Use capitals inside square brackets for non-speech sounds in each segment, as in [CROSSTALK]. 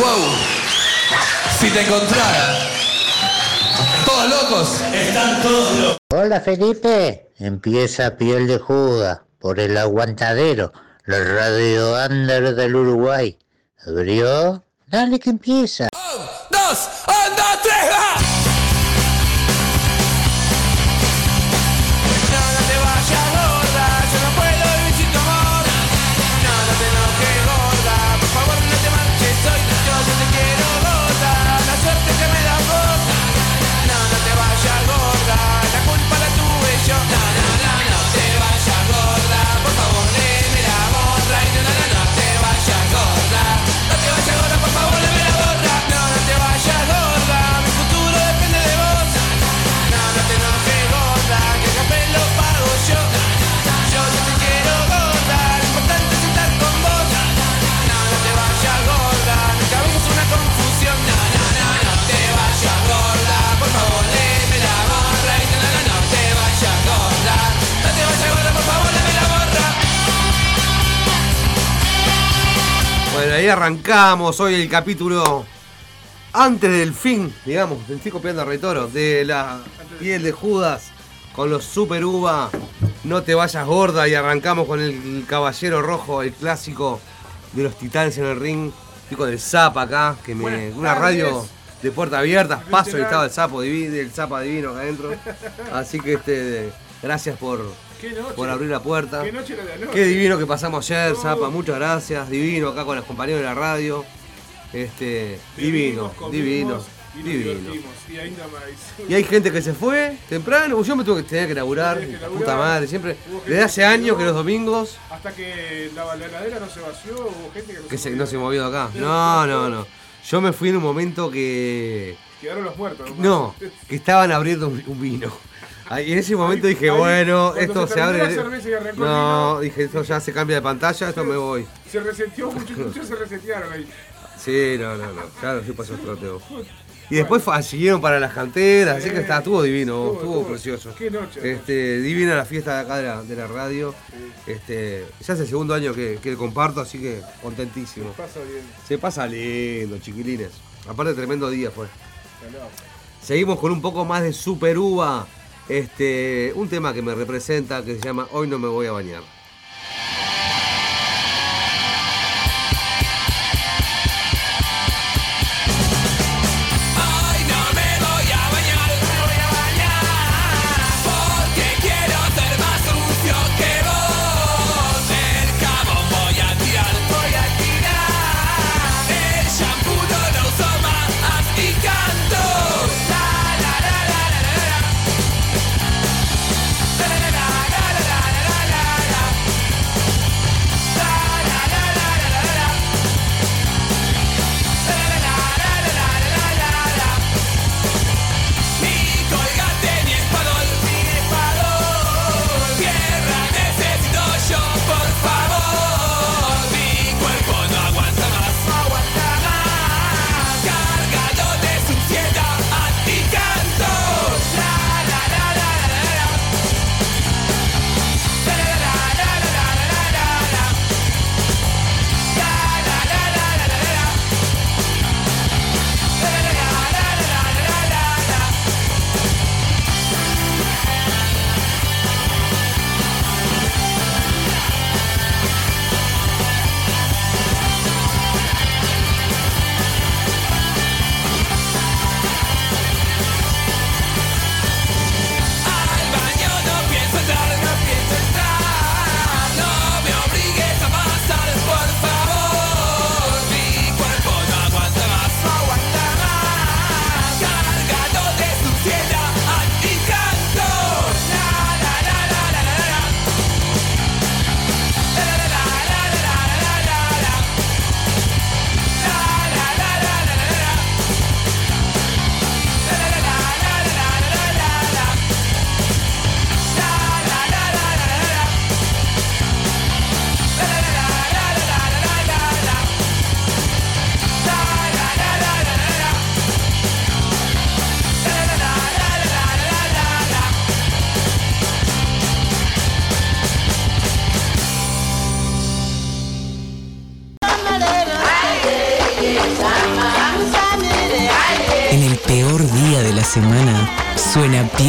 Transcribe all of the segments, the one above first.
Wow. Si te encontrara. Todos locos. Están todos locos. Hola Felipe, empieza Piel de Juda por el aguantadero, la radio under del Uruguay. ¿Abrió? Dale que empieza. Arrancamos hoy el capítulo antes del fin, digamos, estoy copiando a Retoro, de la piel de Judas con los Super Uva, no te vayas gorda y arrancamos con el Caballero Rojo, el clásico de los titanes en el ring, estoy con el Zapa acá, que me, Buenas una tardes. radio de puertas abiertas, paso y estaba el sapo divino, el Zapa divino acá adentro, [LAUGHS] así que este, gracias por, Qué noche. por abrir la puerta. Qué noche la de anoche. Qué divino que pasamos ayer, No. Zapa, muchas gracias. Divino acá con los compañeros de la radio. Este, divino, divino, y divino. Y ainda más. Y hay gente que se fue temprano, yo me tuve que tener que laburar, que laburar. puta madre, siempre. Desde hace años que los domingos, Hasta que la, la heladera no se vació, hubo gente que no que se se, movió. no se movió acá. [LAUGHS] No, no, no. Yo me fui en un momento que. Quedaron los muertos. No, que estaban abriendo un, un vino. Ahí, en ese momento Ahí- dije, ahí, bueno, esto se se, abre. el No, dije, esto ya se cambia de pantalla, esto me voy. Se reseteó, muchos, muchos se resetearon ahí. Sí, no, no, no. Claro, sí pasó el troteo. Y después siguieron para las canteras, así que está, estuvo divino, Estuvo- precioso. qué noche. Este, divina la fiesta de acá de la, de la radio. Este, ya es el segundo año que, que comparto, así que contentísimo. Pasa bien. Se pasa lindo, chiquilines. Aparte, tremendo día fue. Seguimos con un poco más de Super Uva. Este, un tema que me representa que se llama Hoy no me voy a bañar.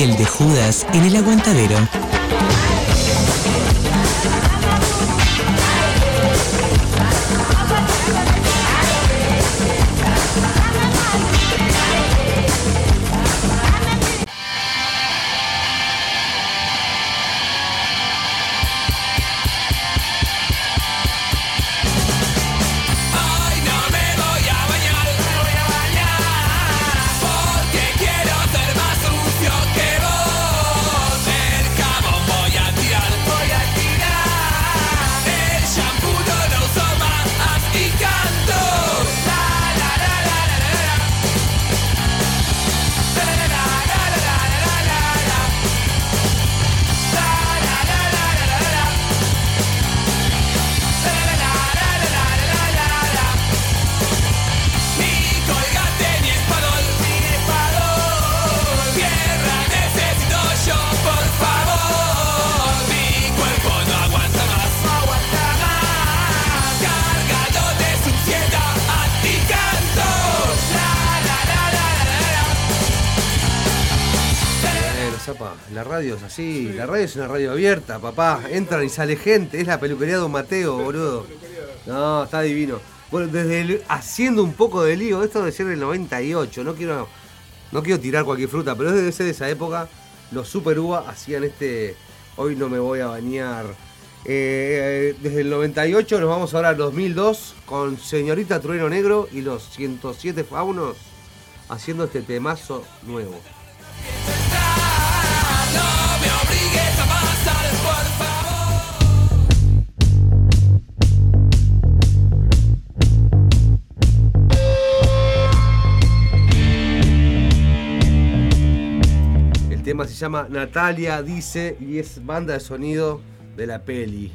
Piel de Judas en el aguantadero. Una radio abierta, papá. Entra y sale gente, es la peluquería de Don Mateo, boludo. No, está divino. Bueno, desde el- haciendo un poco de lío, esto debe ser del 98, no quiero, no quiero tirar cualquier fruta, pero debe ser de esa época. Los Super Uva hacían este, hoy no me voy a bañar. Eh, desde el 98 nos vamos ahora al 2002 con Señorita Trueno Negro y los 107 Faunos haciendo este temazo nuevo. Tema se llama Natalia Dice y es banda de sonido de la peli.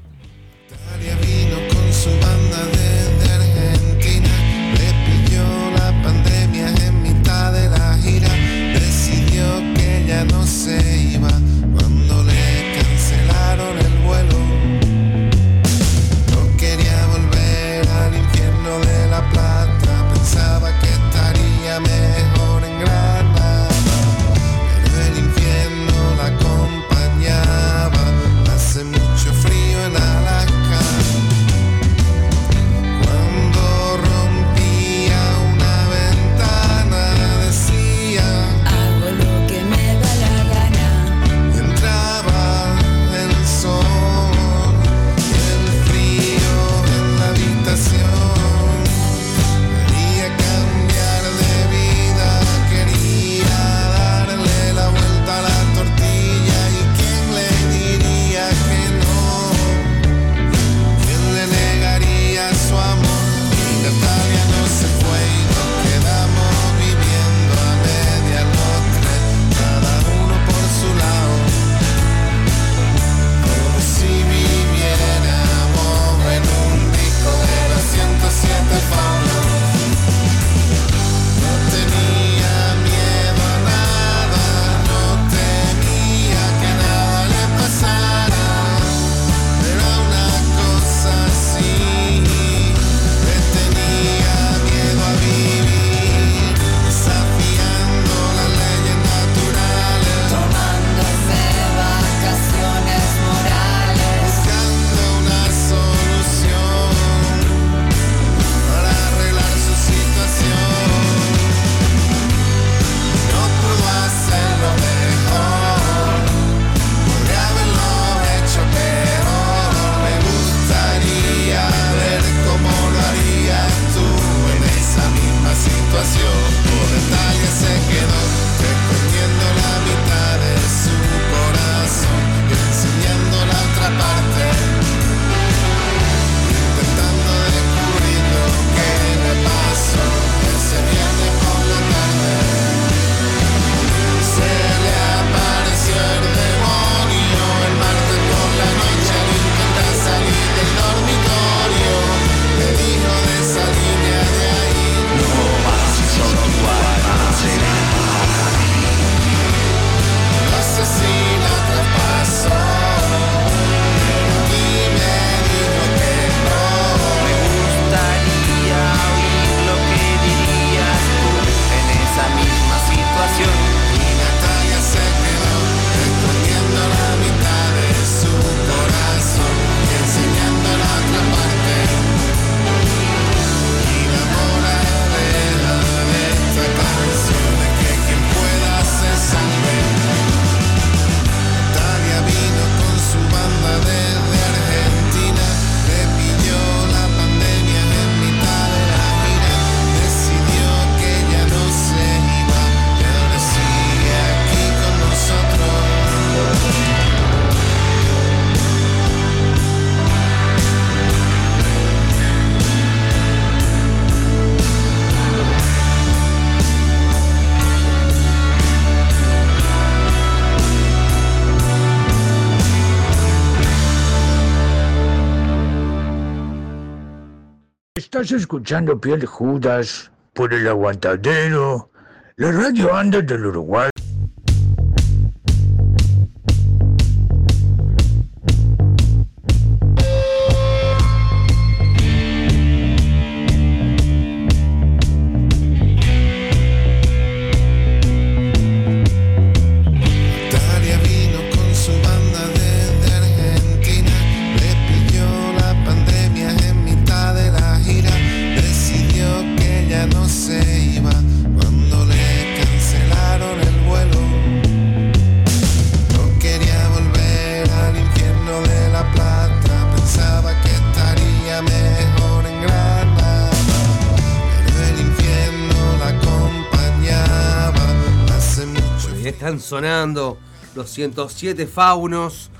Natalia vino con su banda desde Argentina. Le pilló la pandemia en mitad de la gira. Decidió que ya no se Estás escuchando Piel Judas por el aguantadero, la radio anda del Uruguay. Sonando los 107 Faunos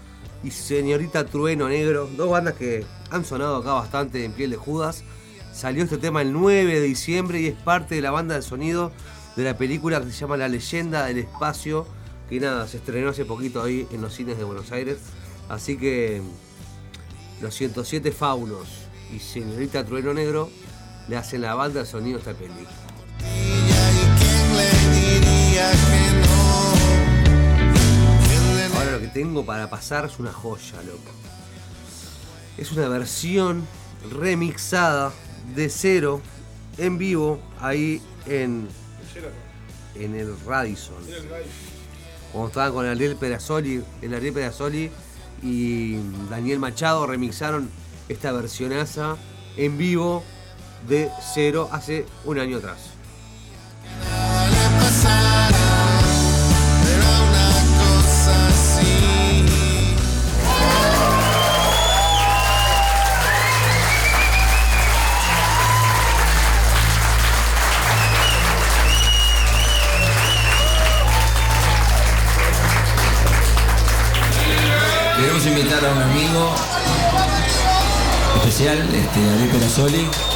y Señorita Trueno Negro, dos bandas que han sonado acá bastante en piel de Judas. Salió este tema el 9 de diciembre y es parte de la banda de sonido de la película que se llama La leyenda del espacio, que nada, se estrenó hace poquito ahí en los cines de Buenos Aires. Así que los 107 Faunos y Señorita Trueno Negro le hacen la banda de sonido a esta película. Lo que tengo para pasar es una joya, loco. Es una versión remixada de cero en vivo ahí en, en el Radisson. Cuando estaban con Ariel Perazzoli, el Ariel Perazzoli y Daniel Machado remixaron esta versionaza en vivo de cero hace un año atrás. Especial, este, Ariel Perazzoli.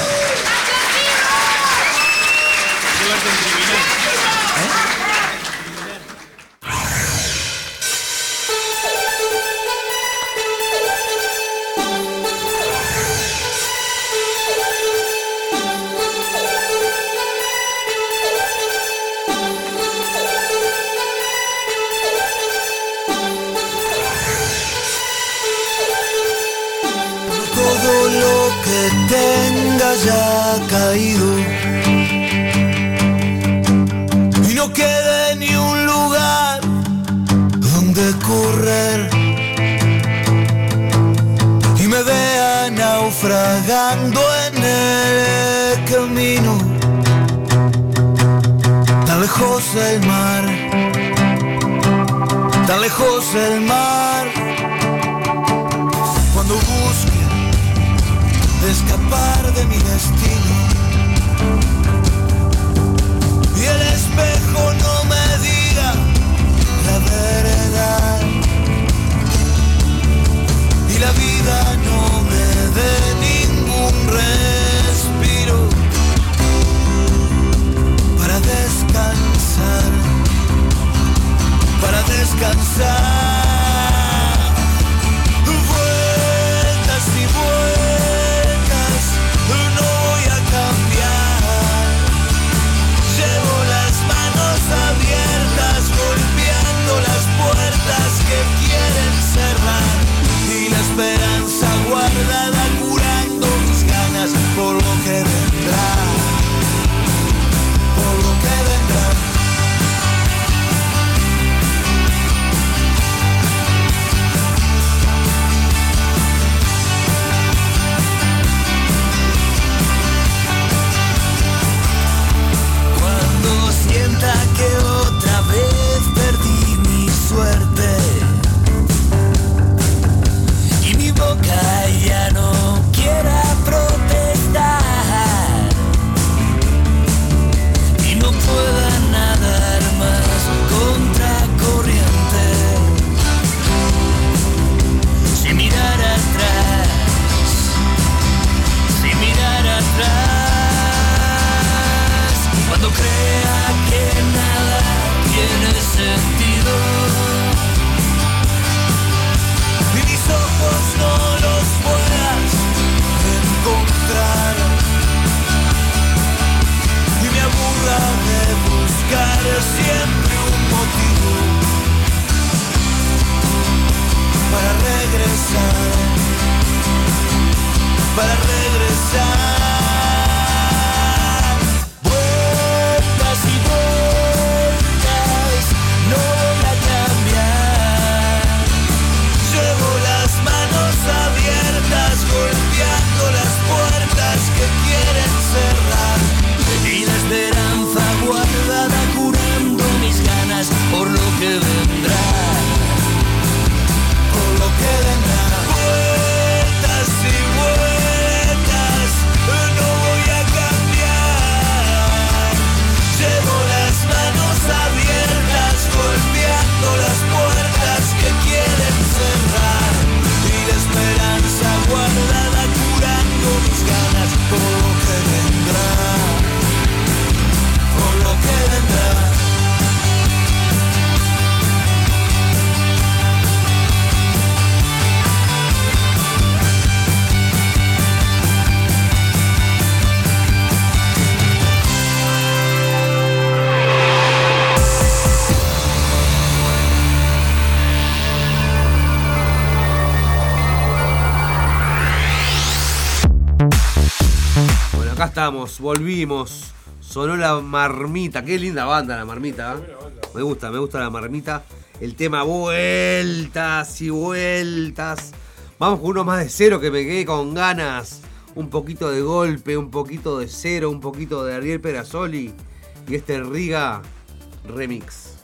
volvimos. Sonó la marmita. Qué linda banda la marmita. ¿eh? Me gusta, me gusta la marmita. El tema vueltas y vueltas. Vamos con uno más de cero que me quedé con ganas. Un poquito de golpe, un poquito de cero, un poquito de Ariel Perasoli. Y este Riga Remix.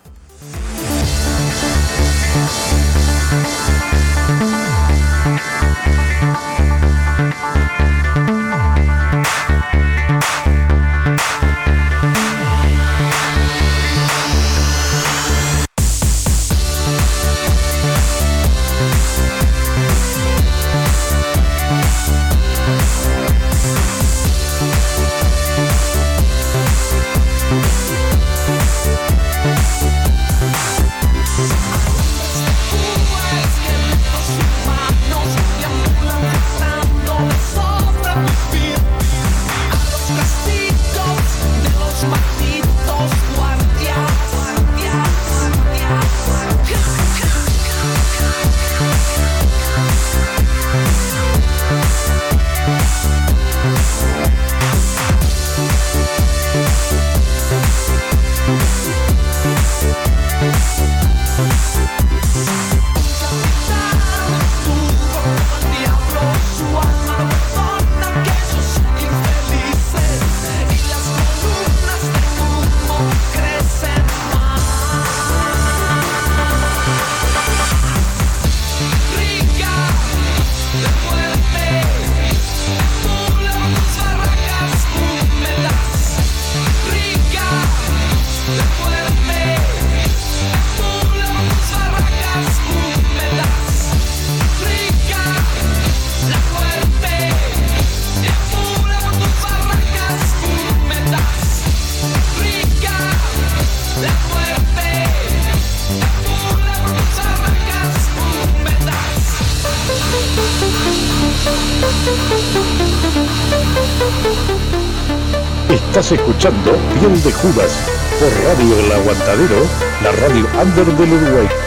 Escuchando Piel de Judas por Radio El Aguantadero, la radio under del Uruguay.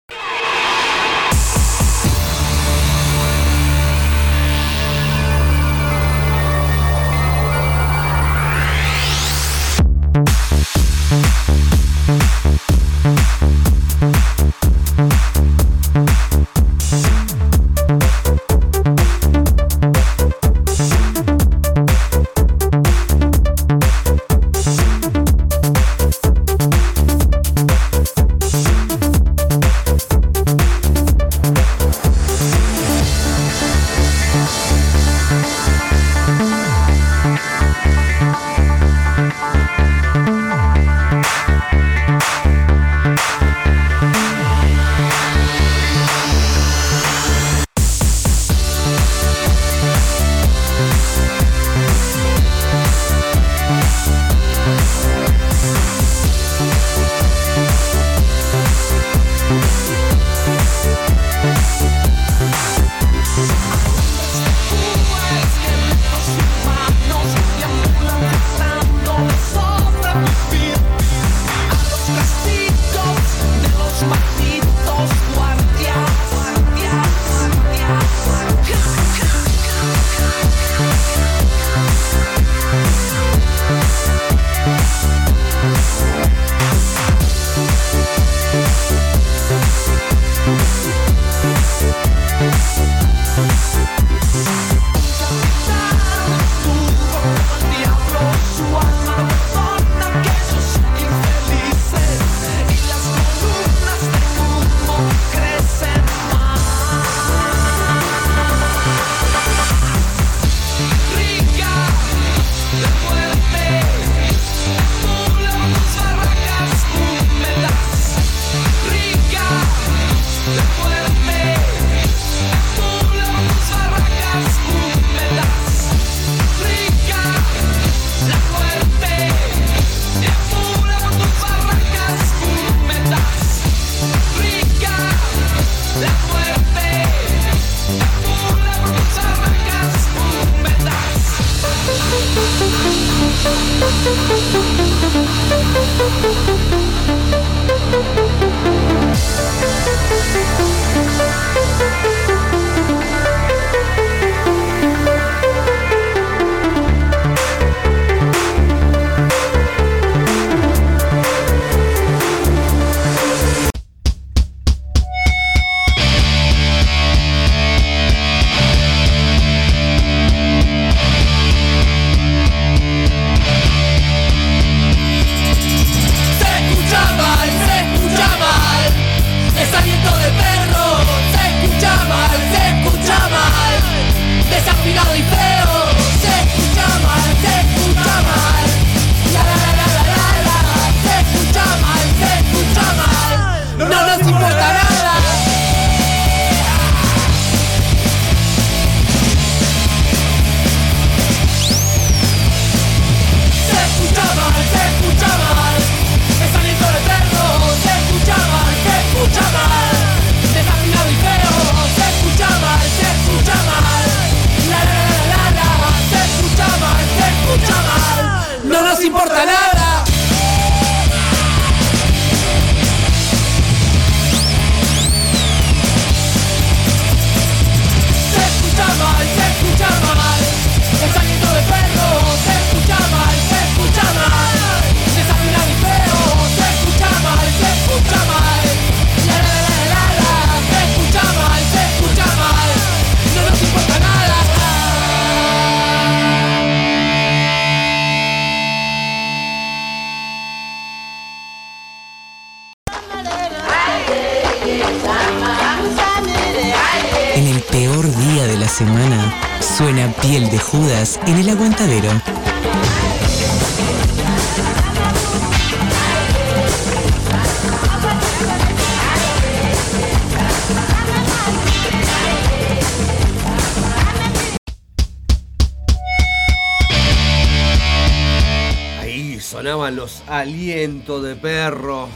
De perro.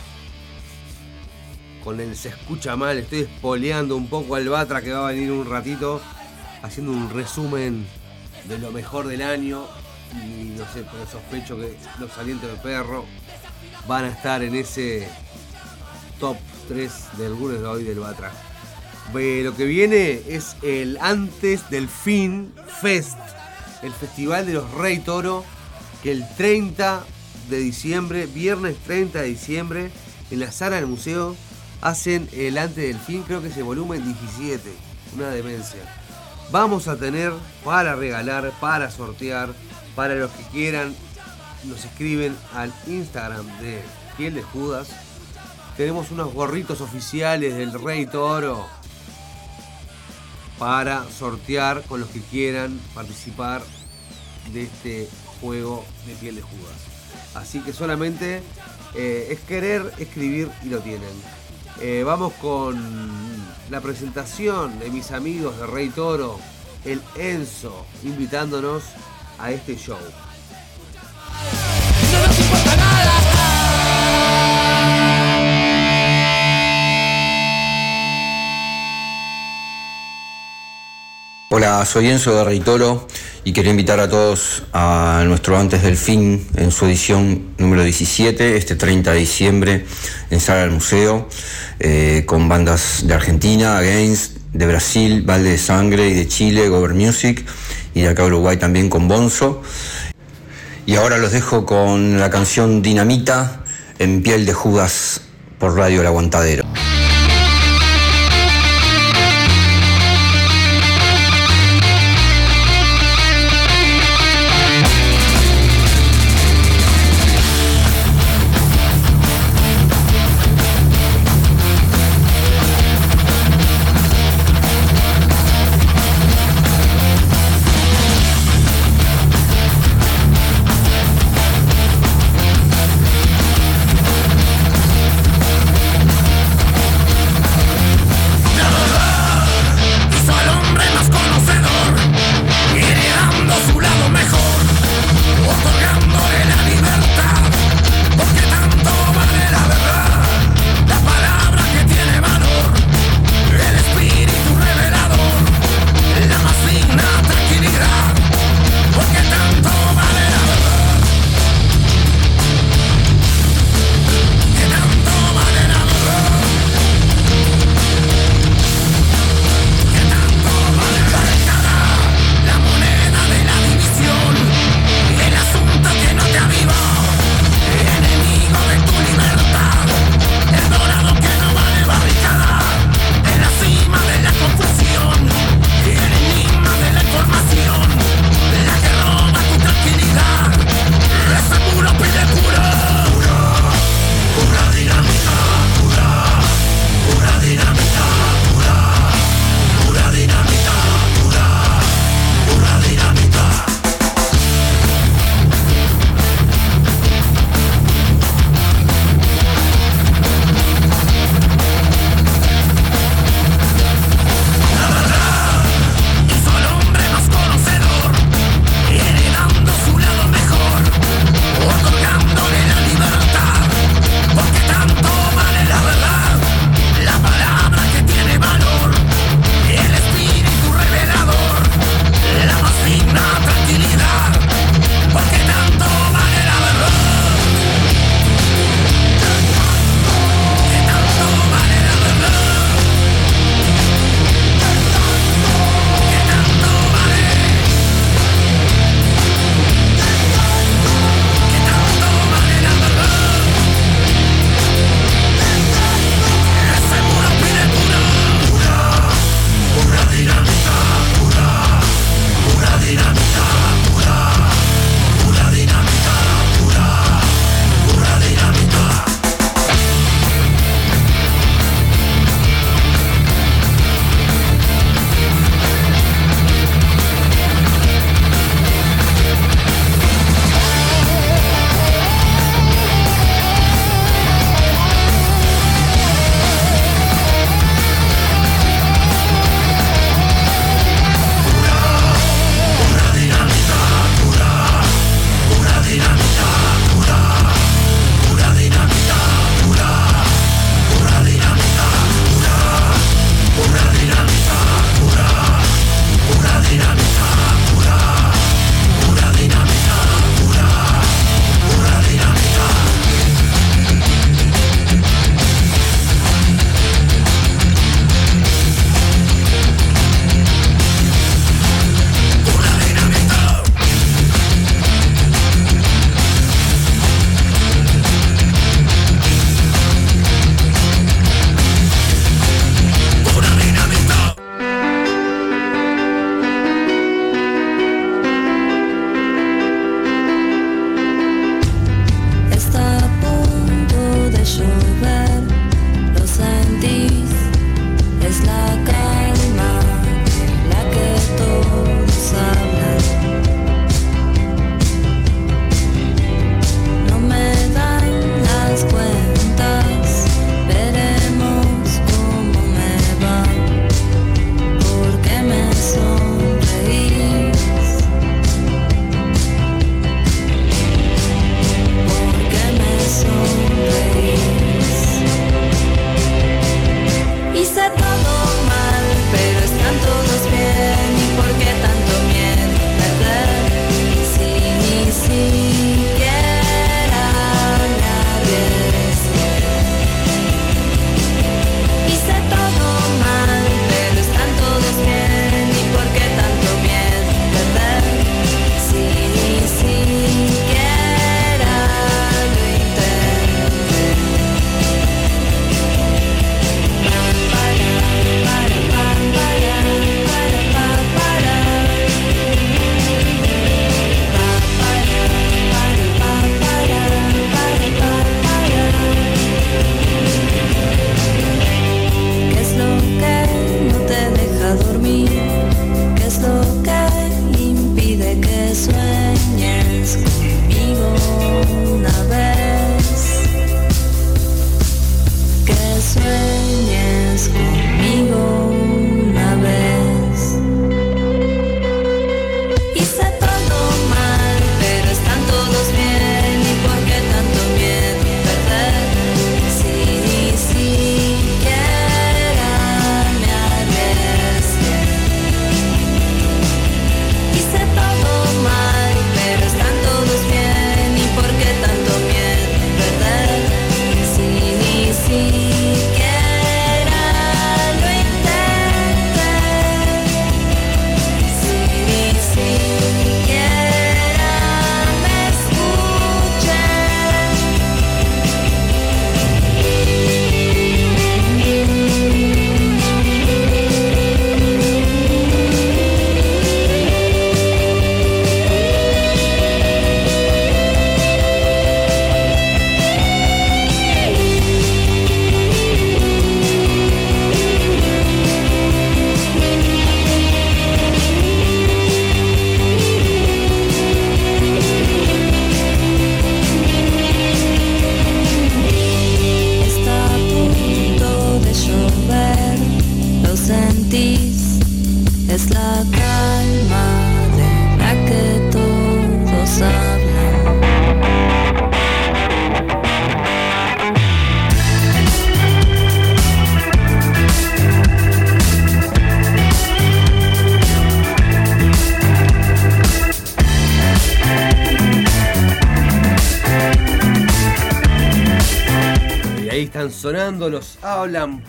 Con el se escucha mal, estoy espoleando un poco al Batra que va a venir un ratito haciendo un resumen de lo mejor del año. Y no sé, pero sospecho que los alientos de perro van a estar en ese top 3 del Gunes de hoy del Batra. Lo que viene es el antes del fin Fest, el festival de los Rey Toro, que el 30 de diciembre, viernes 30 de diciembre, en la sala del museo, hacen el antes del fin, creo que es el volumen 17, una demencia. Vamos a tener para regalar, para sortear, para los que quieran, nos escriben al Instagram de Piel de Judas. Tenemos unos gorritos oficiales del Rey Toro para sortear con los que quieran participar de este juego de piel de Judas. Así que solamente eh, es querer escribir y lo tienen. Eh, vamos con la presentación de mis amigos de Rey Toro, el Enzo, invitándonos a este show. Hola, soy Enzo de Reitoro y quería invitar a todos a nuestro Antes del Fin en su edición número 17, este 30 de diciembre en Sala del Museo, eh, con bandas de Argentina, Against, de Brasil, Valde de Sangre y de Chile, Gover Music, y de acá Uruguay también con Bonzo. Y ahora los dejo con la canción Dinamita en piel de Judas por Radio El Aguantadero.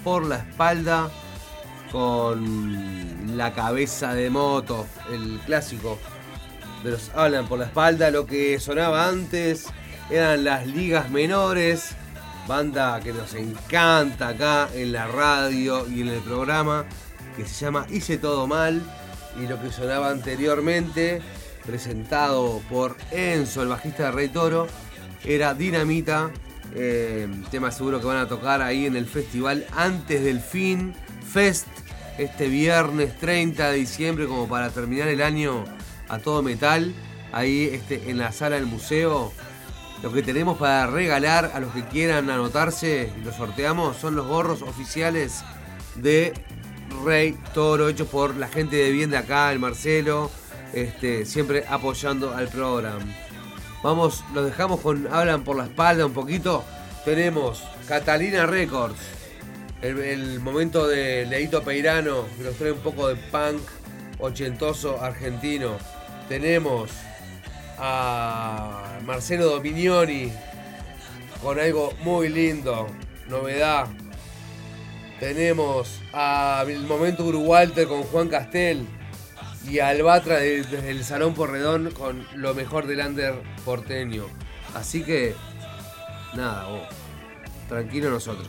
Por la espalda con la cabeza de moto, el clásico de los hablan por la espalda. Lo que sonaba antes eran las ligas menores, banda que nos encanta acá en la radio y en el programa, que se llama Hice Todo Mal. Y lo que sonaba anteriormente, presentado por Enzo, el bajista de Rey Toro, era Dinamita, eh, tema seguro que van a tocar ahí en el festival antes del fin, Fest, este viernes 30 de diciembre, como para terminar el año a todo metal, ahí este, en la sala del museo. Lo que tenemos para regalar a los que quieran anotarse, y lo sorteamos, son los gorros oficiales de Rey Toro, hechos por la gente de bien de acá, el Marcelo, este, siempre apoyando al programa. Vamos, los dejamos con Hablan por la espalda un poquito. Tenemos Catalina Records, el, el momento de Leito Peirano, que nos trae un poco de punk ochentoso argentino. Tenemos a Marcelo Dominioni con algo muy lindo, novedad. Tenemos a el momento Walter con Juan Castel y Albatra de- desde el Salón Porredón con lo mejor del under porteño. Así que, nada, vos, tranquilo nosotros.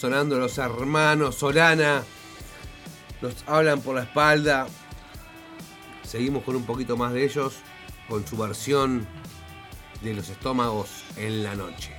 sonando los hermanos Solana. Nos hablan por la espalda. Seguimos con un poquito más de ellos, con su versión de los estómagos en la noche.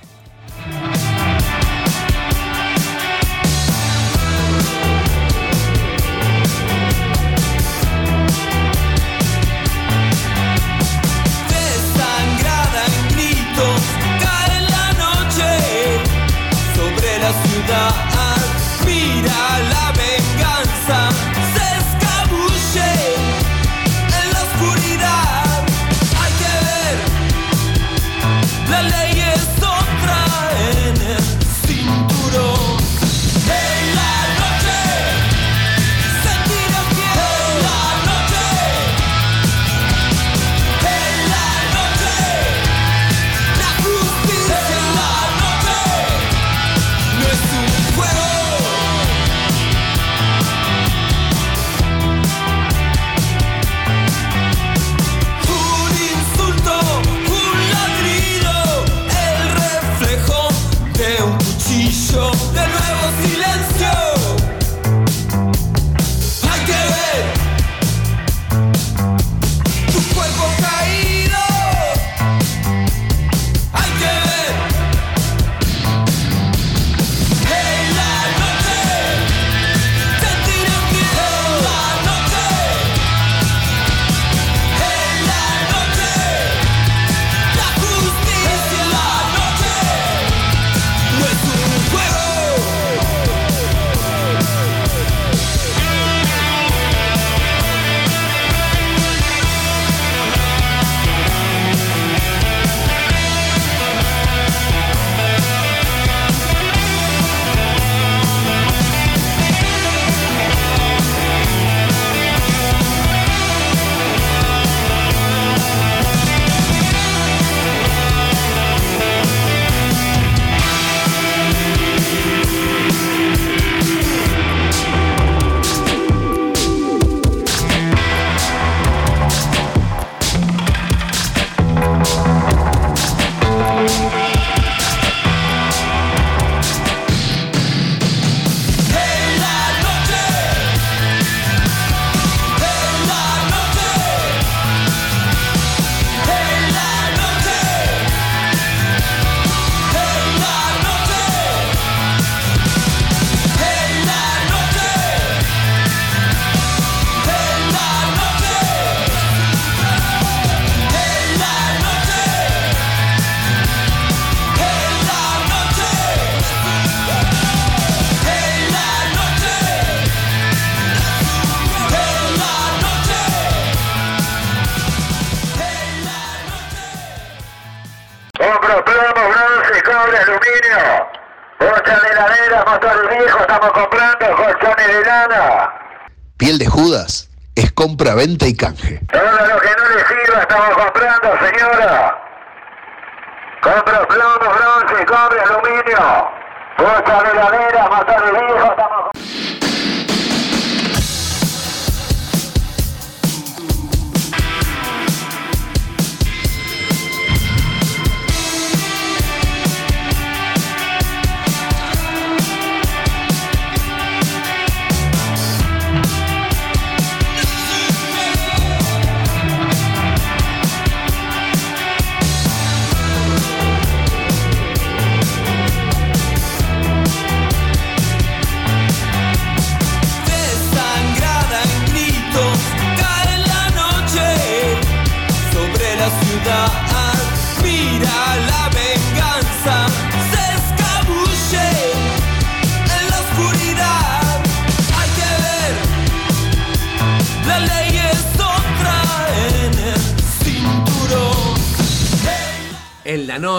canje.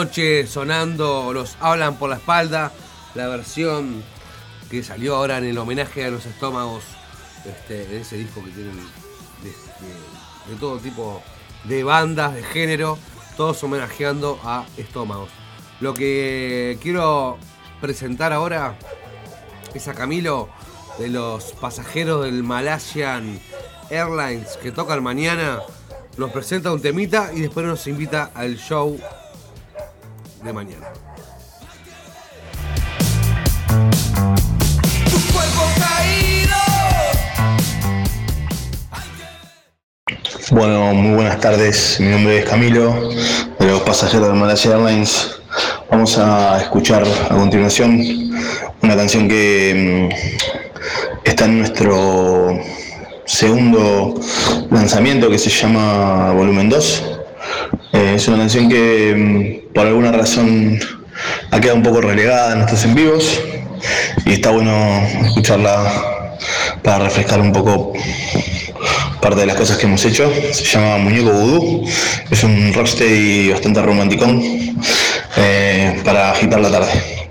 noche sonando los Hablan por la espalda, la versión que salió ahora en el homenaje a los estómagos, este, ese disco que tienen de, todo tipo de bandas, de género, todos homenajeando a estómagos. Lo que quiero presentar ahora es a Camilo de los pasajeros del Malaysian Airlines que tocan mañana. Nos presenta un temita y después nos invita al show de mañana. Bueno, muy buenas tardes. Mi nombre es Camilo, de los pasajeros de Malasia Airlines. Vamos a escuchar a continuación una canción que mm, está en nuestro segundo lanzamiento que se llama Volumen 2. Eh, es una canción que mm, por alguna razón ha quedado un poco relegada en estos en vivos y está bueno escucharla para refrescar un poco parte de las cosas que hemos hecho. Se llama Muñeco Vudú. Es un rocksteady bastante romanticón eh, para agitar la tarde.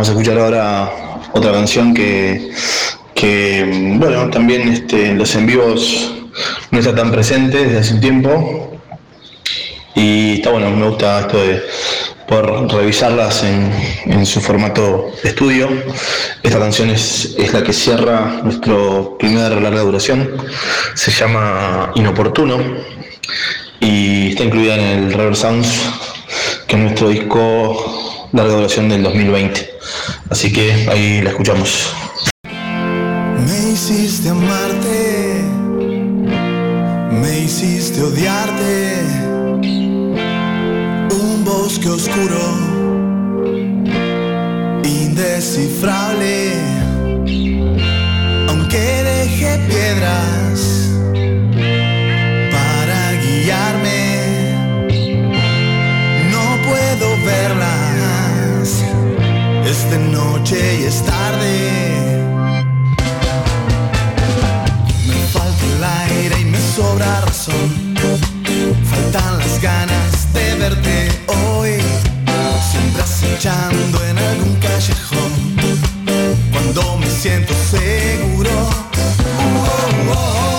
Vamos a escuchar ahora otra canción que, bueno, también este, los en vivos no está tan presente desde hace un tiempo. Y está bueno, me gusta esto de poder revisarlas en, en su formato de estudio. Esta canción es, es la que cierra nuestro primer larga duración. Se llama Inoportuno y está incluida en el River Sounds, que es nuestro disco larga duración del 2020. Así que ahí la escuchamos. Me hiciste amarte, me hiciste odiarte. Un bosque oscuro, indescifrable. Y es tarde. Me falta el aire y me sobra razón. Faltan las ganas de verte hoy. Siempre acechando en algún callejón. Cuando me siento seguro. Oh, oh,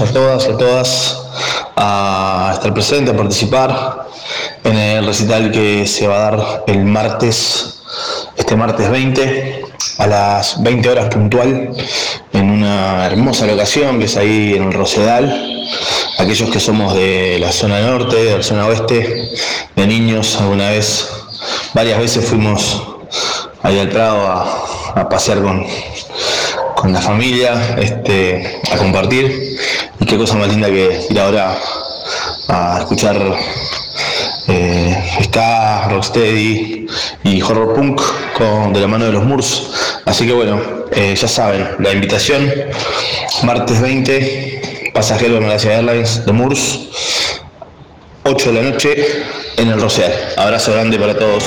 a todas y a todas a estar presentes, a participar en el recital que se va a dar el martes, este martes 20, a las 20 horas puntual, en una hermosa locación que es ahí en el Rosedal. Aquellos que somos de la zona norte, de la zona oeste, de niños, alguna vez, varias veces fuimos ahí al Prado a, a pasear con, con la familia, este, a compartir. Qué cosa más linda que ir ahora a escuchar eh, ska, rocksteady y horror punk con, de la mano de los Moors. Así que bueno, eh, ya saben, la invitación, martes 20, pasajero de Malasia Airlines de Moors, 8 de la noche en el Roseal. Abrazo grande para todos.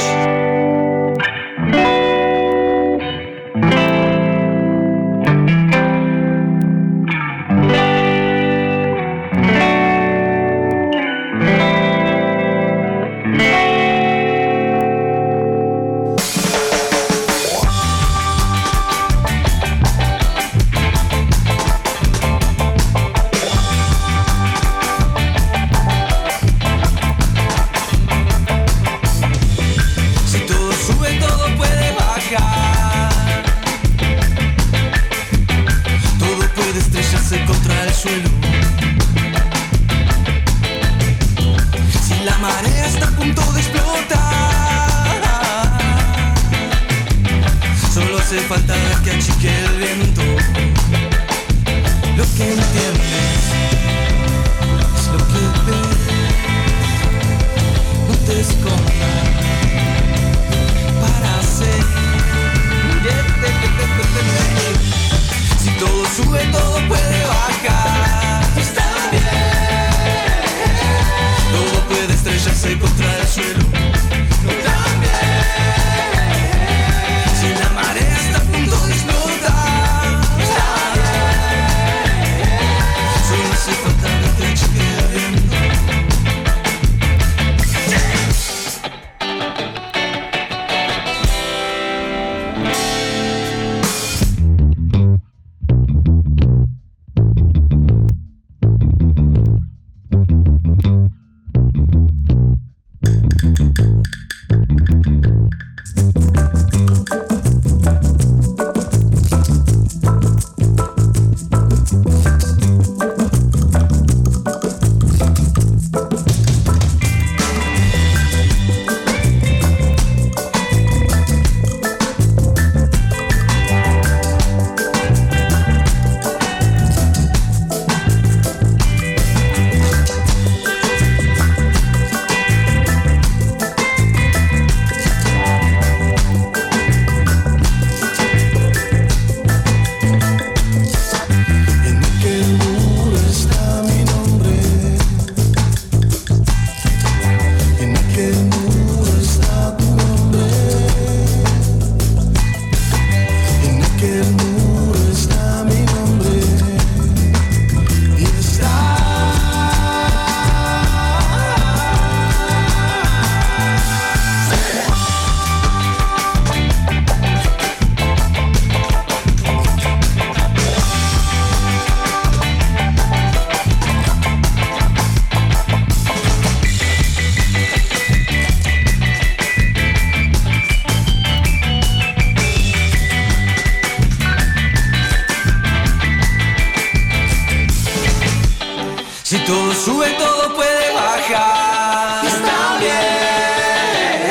Si todo sube, todo puede bajar. Está bien.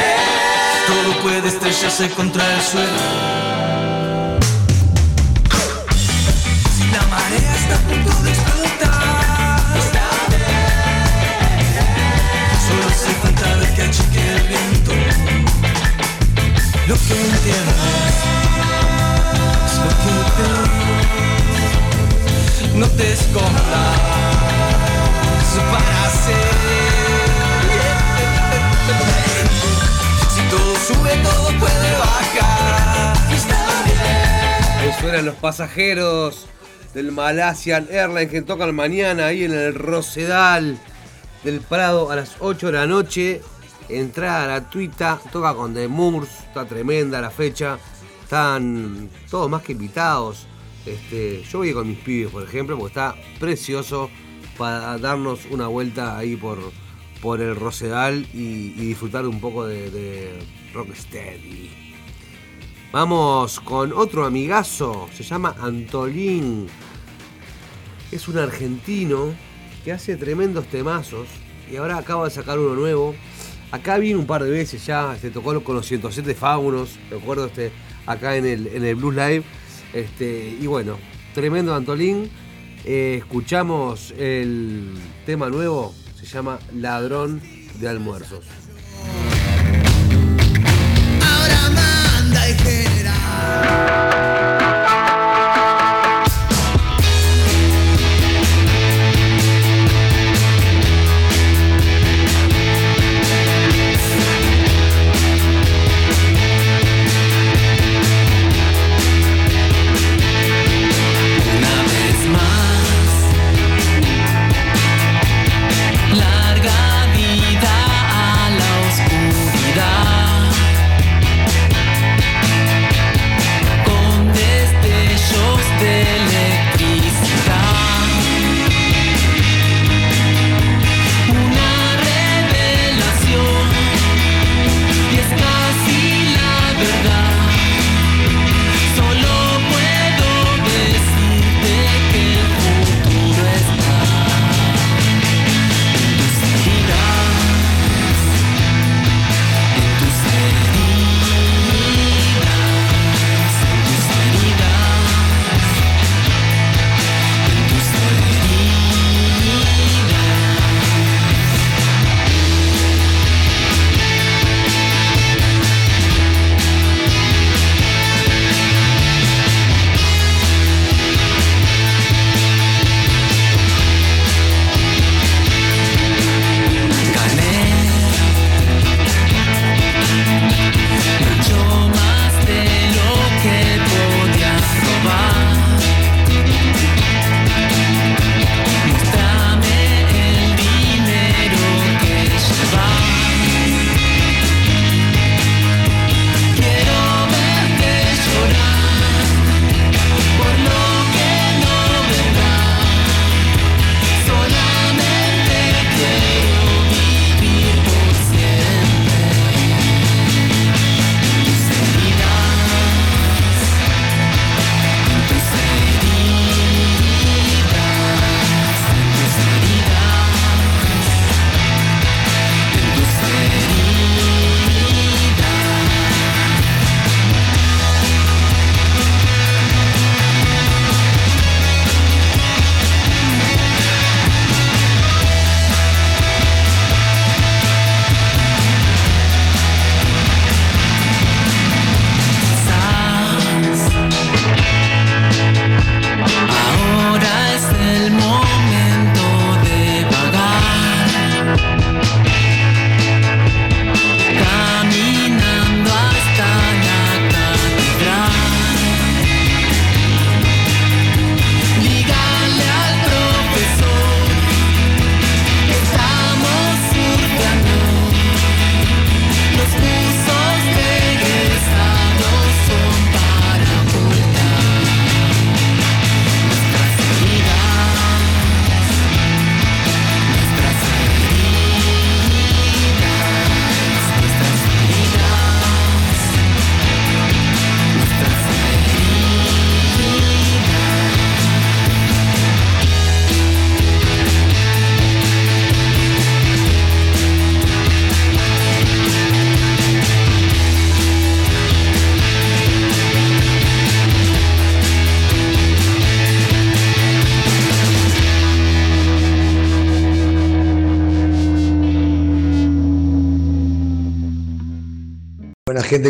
Todo puede estrellarse contra el suelo. Si la marea está a punto de explotar. Está bien. Solo hace falta ver que achique el viento. Lo que entiendes es lo que. No te escondas para hacer. Si todo sube, todo puede bajar. Ahí suenan los pasajeros del Malaysian Airlines que tocan mañana ahí en el Rosedal del Prado a las 8 de la noche. Entrada gratuita, toca con The Moors, está tremenda la fecha. Están todos más que invitados. Este, yo voy con mis pibes, por ejemplo, porque está precioso para darnos una vuelta ahí por, por el Rosedal y, disfrutar un poco de, de Rocksteady. Vamos con otro amigazo, se llama Antolín. Es un argentino que hace tremendos temazos y ahora acaba de sacar uno nuevo. Acá vino un par de veces ya, se tocó con los 107 Faunos, recuerdo este, acá en el, en el Blues Live. Este, y bueno, tremendo Antolín. Eh, escuchamos el tema nuevo, se llama Ladrón de Almuerzos. Ahora manda y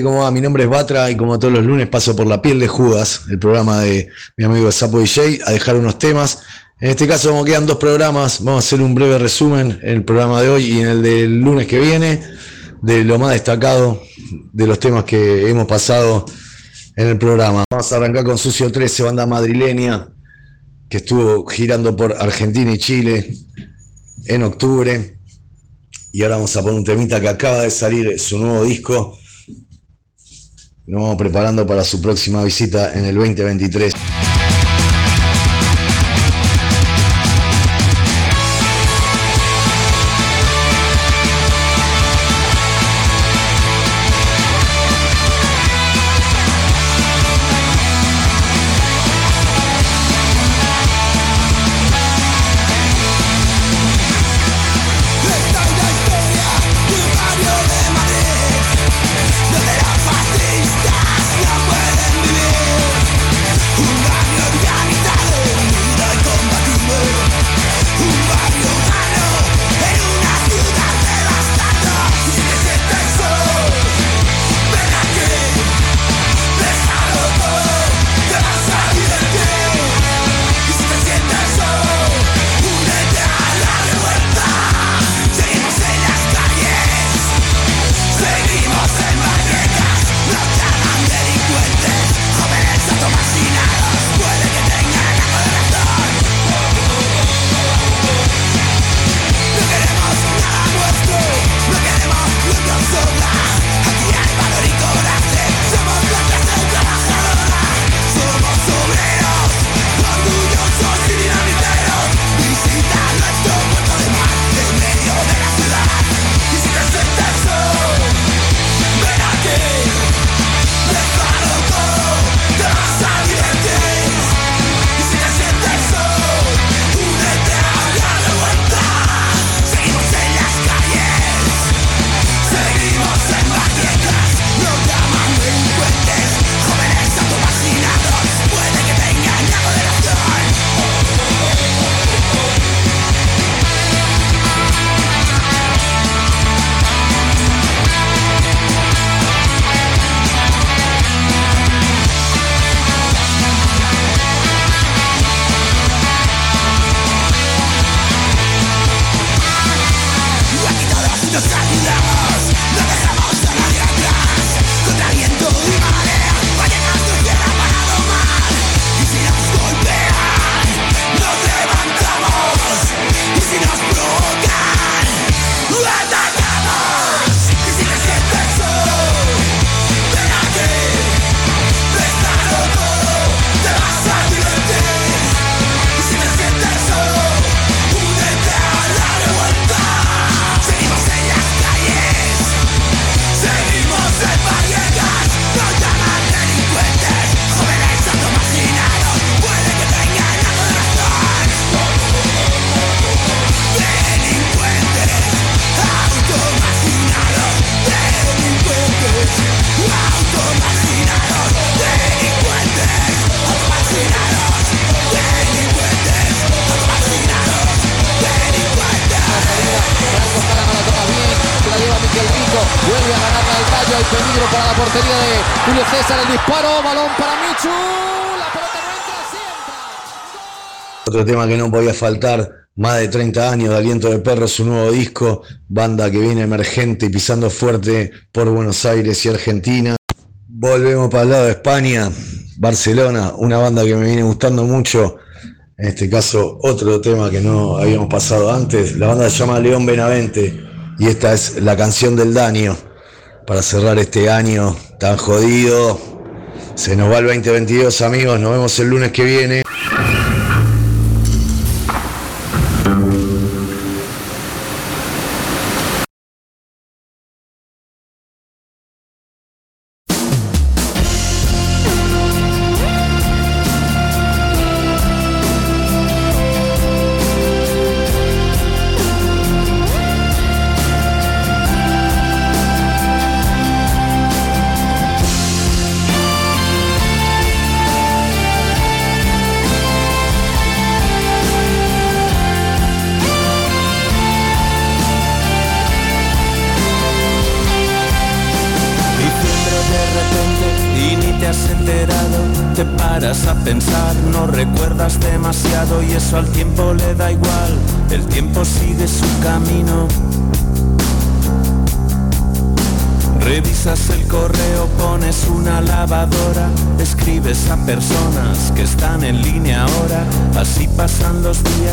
¿cómo va? Mi nombre es Batra y como todos los lunes paso por La Piel de Judas, el programa de mi amigo Sapo DJ, a dejar unos temas. En este caso, como quedan dos programas, vamos a hacer un breve resumen en el programa de hoy y en el del lunes que viene, de lo más destacado de los temas que hemos pasado en el programa. Vamos a arrancar con Sucio 13, banda madrileña, que estuvo girando por Argentina y Chile en octubre. Y ahora vamos a poner un temita que acaba de salir su nuevo disco. Nos vamos preparando para su próxima visita en el 2023. Tema que no podía faltar, más de 30 años de Aliento de Perro, su nuevo disco, banda que viene emergente y pisando fuerte por Buenos Aires y Argentina. Volvemos para el lado de España, Barcelona, una banda que me viene gustando mucho. En este caso, otro tema que no habíamos pasado antes. La banda se llama León Benavente y esta es la canción del daño para cerrar este año tan jodido. Se nos va el 2022, amigos. Nos vemos el lunes que viene.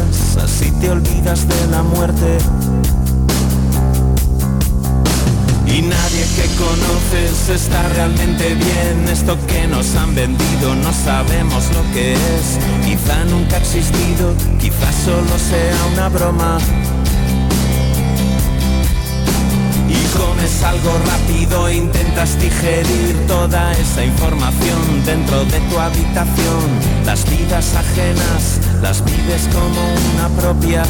Días, así te olvidas de la muerte. Y nadie que conoces está realmente bien. Esto que nos han vendido no sabemos lo que es. Quizá nunca ha existido, quizá solo sea una broma. Comes algo rápido intentas digerir toda esa información dentro de tu habitación. Las vidas ajenas las vives como una propia.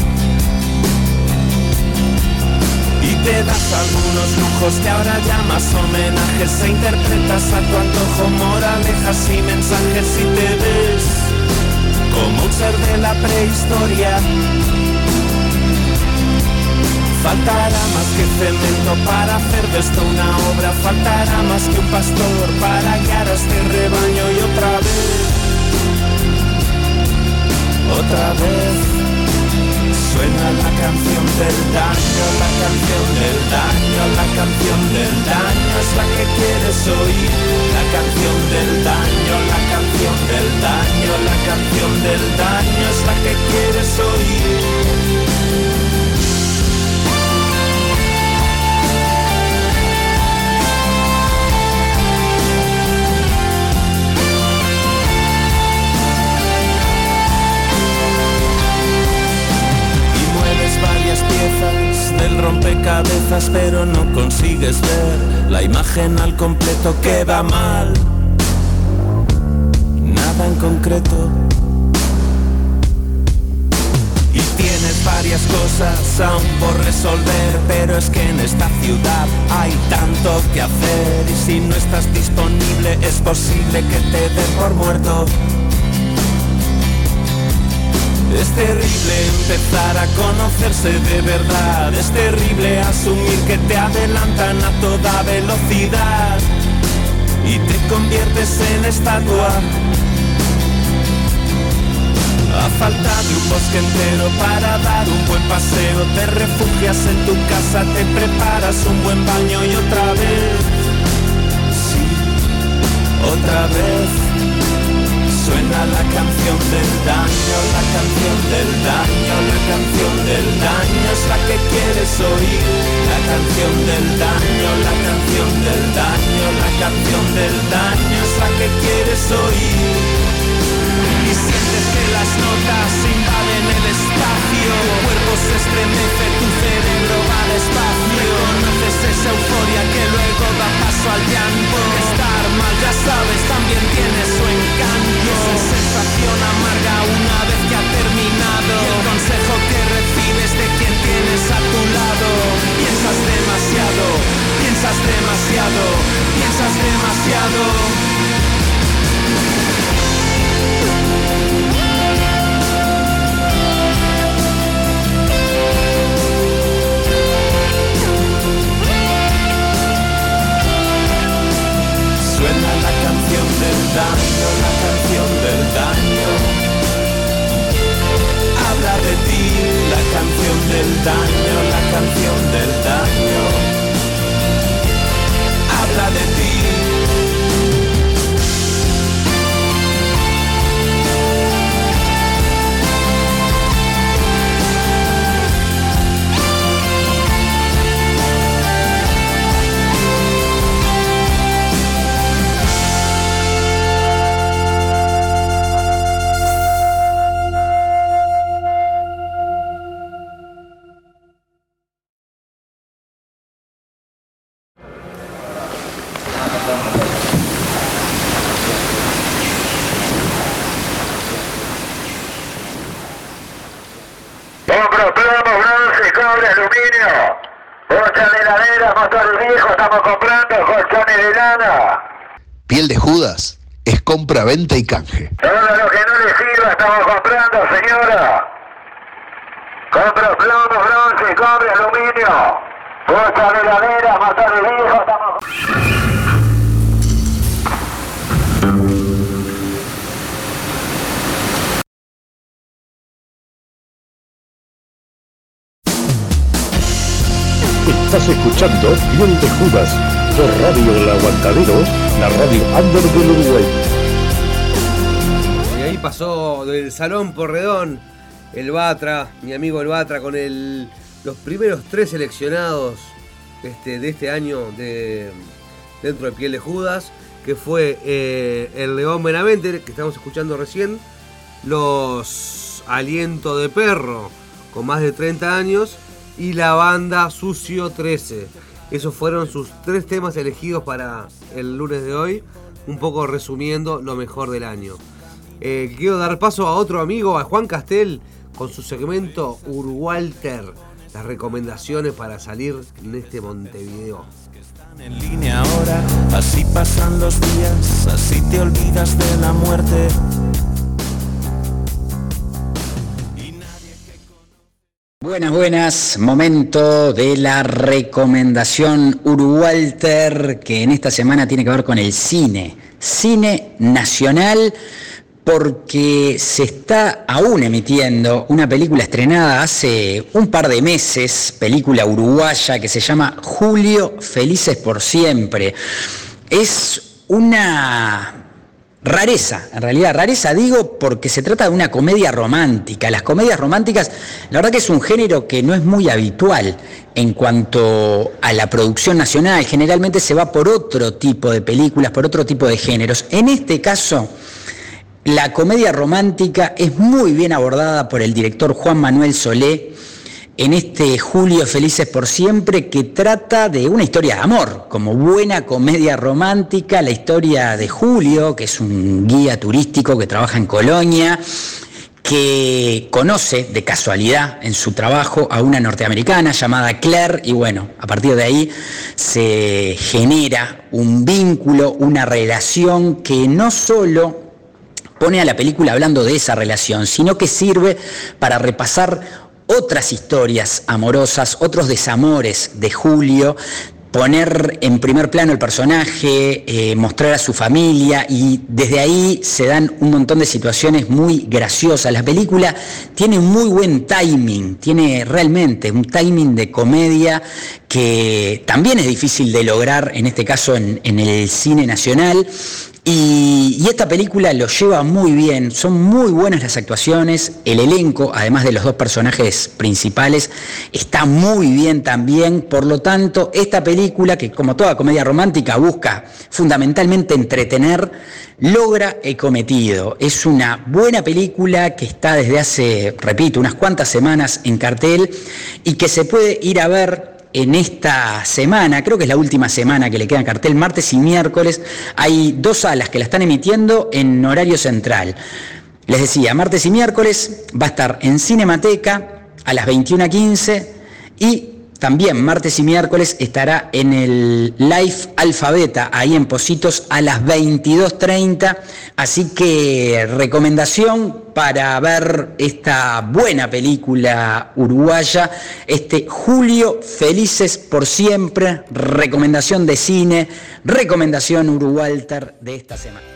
Y te das algunos lujos que ahora llamas homenajes e interpretas a tu antojo moralejas y mensajes y te ves como un ser de la prehistoria. Faltará más que cemento para hacer de esto una obra, faltará más que un pastor para guiar a este rebaño y otra vez, otra vez. Suena la canción del daño, la canción del daño, la canción del daño es la que quieres oír. La canción del daño, la canción del daño, la canción del daño es la que quieres oír. Del rompecabezas pero no consigues ver la imagen al completo. Que va mal. Nada en concreto. Y tienes varias cosas aún por resolver pero es que en esta ciudad hay tanto que hacer. Y si no estás disponible es posible que te den por muerto es terrible empezar a conocerse de verdad, es terrible asumir que te adelantan a toda velocidad y te conviertes en estatua. A falta de un bosque entero para dar un buen paseo, te refugias en tu casa, te preparas un buen baño y otra vez, sí, otra vez. Suena la canción del daño, la canción del daño, la canción del daño es la que quieres oír. La canción del daño, la canción del daño, la canción del daño es la que quieres oír. Y sientes que las notas invaden el espacio, tu cuerpo se estremece, tu cerebro va despacio. Reconoces esa euforia que luego da paso al llanto. Estar mal, ya sabes, también tiene su encanto. Esa sensación amarga una vez que ha terminado. Y el consejo que recibes de quien tienes a tu lado. Piensas demasiado, piensas demasiado, piensas demasiado. Daño, la canción del daño. Habla de ti, la canción del daño, la canción del daño. venta y canje. Ahora lo que no le sirva estamos comprando, señora. Compra plomo, bronce, cobre, aluminio. Cocha de ladera, matar el hijo, estamos... Estás escuchando Piel de Judas por Radio El Aguantadero, la radio under del Uruguay. Pasó del salón Porredón, el Batra, mi amigo el Batra, con el, los primeros tres seleccionados este, de este año de, dentro de Piel de Judas, que fue eh, el León Benavente, que estamos escuchando recién, los Aliento de Perro, con más de 30 años, y la banda Sucio 13. Esos fueron sus tres temas elegidos para el lunes de hoy, un poco resumiendo lo mejor del año. Eh, quiero dar paso a otro amigo, a Juan Castel, con su segmento Urwalter, las recomendaciones para salir en este Montevideo. en línea ahora, así pasan los días, así te olvidas de la muerte. Buenas, buenas. Momento de la recomendación Uruwalter, que en esta semana tiene que ver con el cine. Cine nacional, porque se está aún emitiendo una película estrenada hace un par de meses, película uruguaya que se llama Julio Felices por Siempre. Es una Rareza, en realidad, rareza digo porque se trata de una comedia romántica. Las comedias románticas, la verdad que es un género que no es muy habitual en cuanto a la producción nacional. Generalmente se va por otro tipo de películas, por otro tipo de géneros. En este caso, la comedia romántica es muy bien abordada por el director Juan Manuel Solé en este Julio Felices por Siempre que trata de una historia de amor, como buena comedia romántica, la historia de Julio, que es un guía turístico que trabaja en Colonia, que conoce de casualidad en su trabajo a una norteamericana llamada Claire y bueno, a partir de ahí se genera un vínculo, una relación que no solo pone a la película hablando de esa relación, sino que sirve para repasar otras historias amorosas, otros desamores de Julio, poner en primer plano el personaje, eh, mostrar a su familia y desde ahí se dan un montón de situaciones muy graciosas. La película tiene muy buen timing, tiene realmente un timing de comedia que también es difícil de lograr, en este caso en el cine nacional. Y, esta película lo lleva muy bien, son muy buenas las actuaciones, el elenco, además de los dos personajes principales, está muy bien también, por lo tanto, esta película, que como toda comedia romántica busca fundamentalmente entretener, logra el cometido. Es una buena película que está desde hace, repito, unas cuantas semanas en cartel y que se puede ir a ver en esta semana, creo que es la última semana que le queda cartel, martes y miércoles, hay dos salas que la están emitiendo en horario central. Les decía, martes y miércoles va a estar en Cinemateca a las 21.15 y también martes y miércoles estará en el Live Alfabeta, ahí en Positos, a las 22.30. Así que recomendación para ver esta buena película uruguaya, este Julio Felices por Siempre, recomendación de cine, recomendación Uruwalter de esta semana.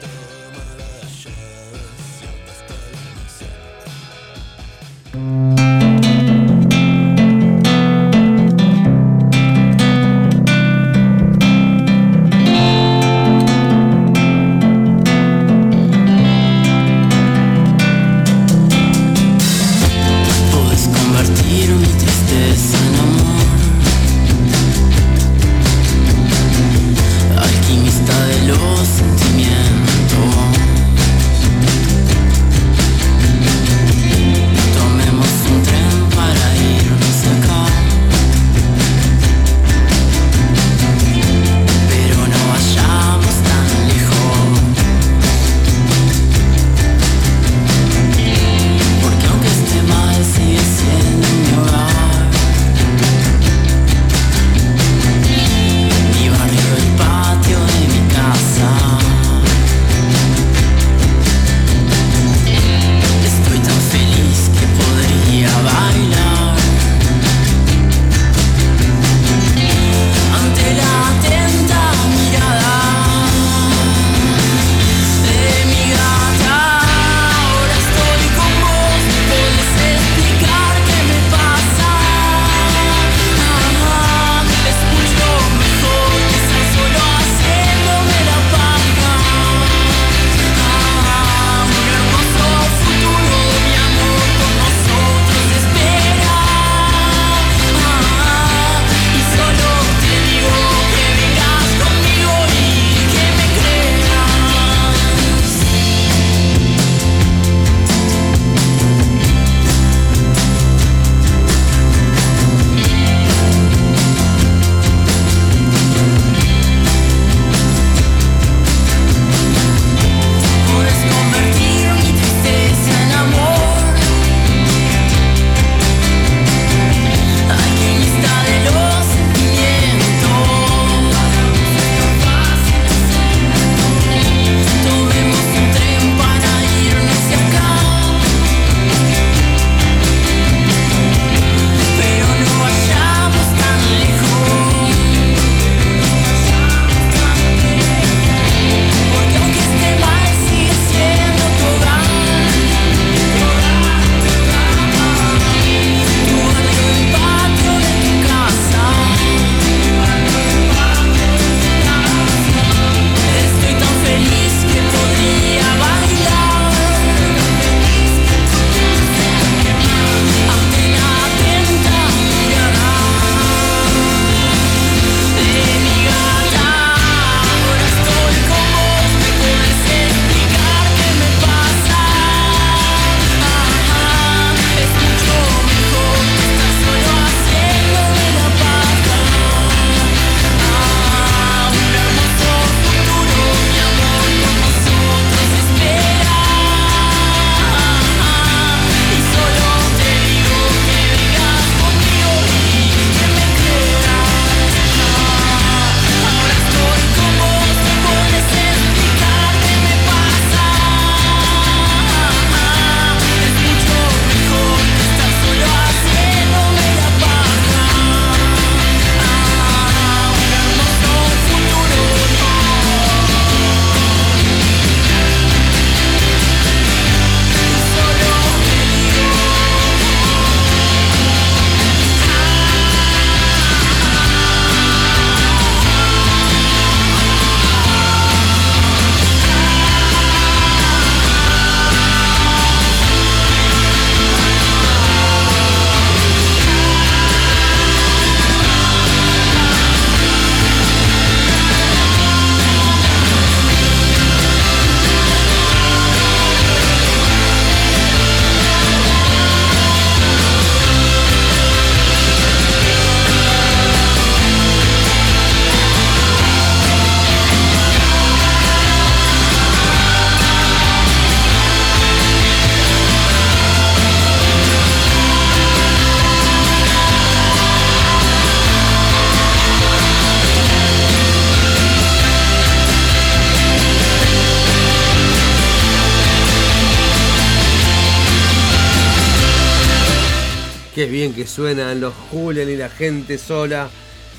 gente sola,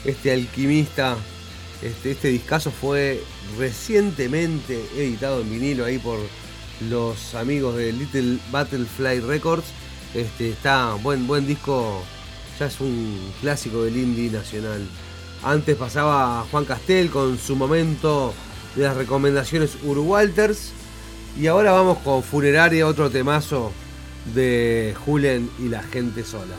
este alquimista. Este, este discazo fue recientemente editado en vinilo ahí por los amigos de Little Battlefly Records. Este, está buen, buen disco, ya es un clásico del indie nacional. Antes pasaba Juan Castel con su momento de las recomendaciones Uruwalters. Y ahora vamos con Funeraria, otro temazo de Julen y la gente sola.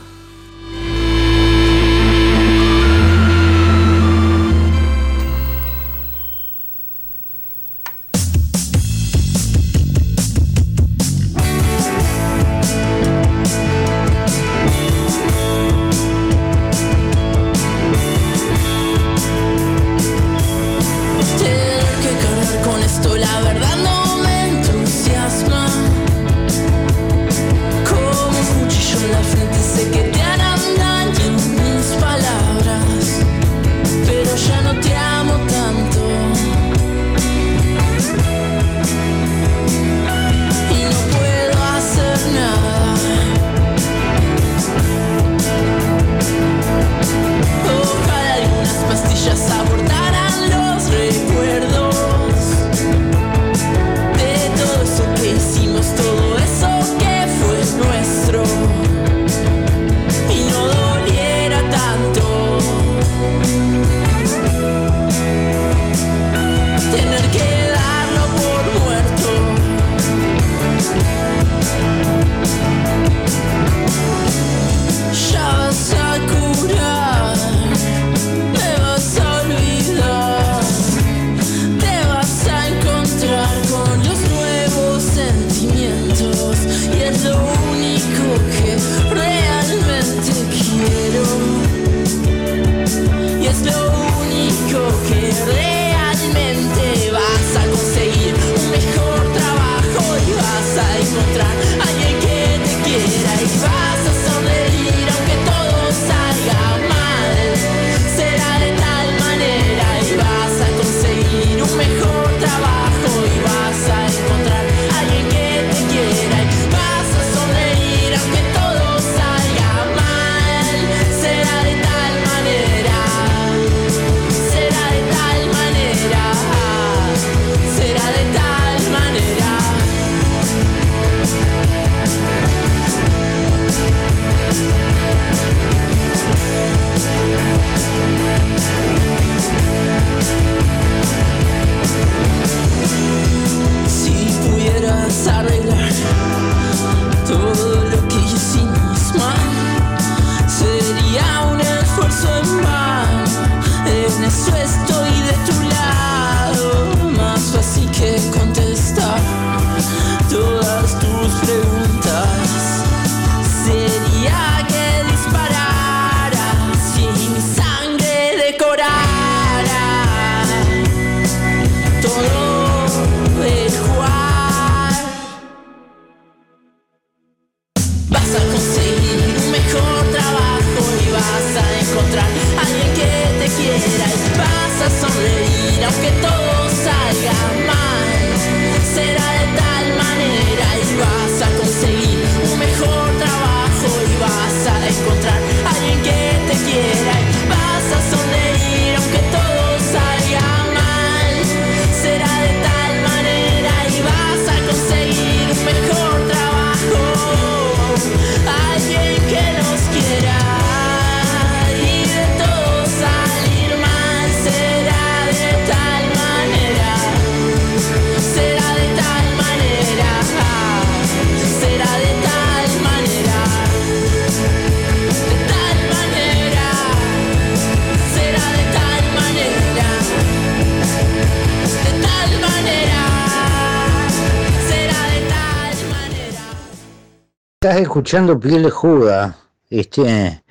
escuchando Piel de Juda este,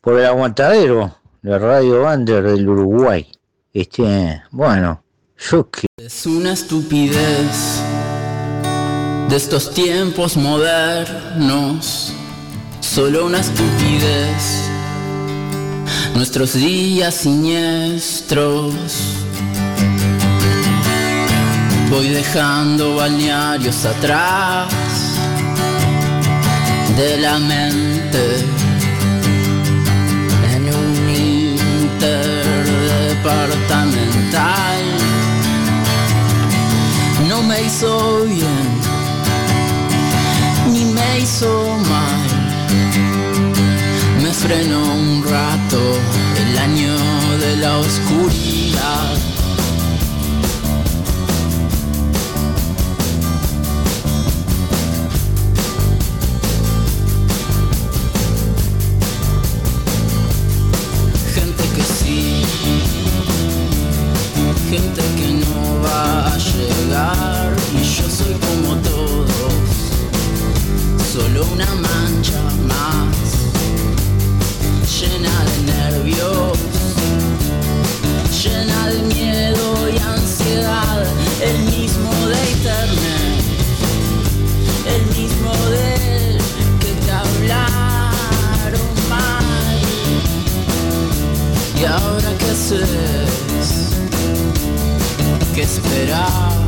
por el aguantadero de Radio Bander del Uruguay. Este, bueno, yo que... Es una estupidez de estos tiempos modernos, solo una estupidez. Nuestros días siniestros. Voy dejando balnearios atrás de la mente en un interdepartamental. No me hizo bien, ni me hizo mal. Me frenó un rato el año de la oscuridad. Gente que no va a llegar y yo soy como todos, solo una mancha más, llena de nervios, llena de miedo y ansiedad, el mismo de internet, el mismo del que te hablaron mal. ¿Y ahora qué haces? ¿Qué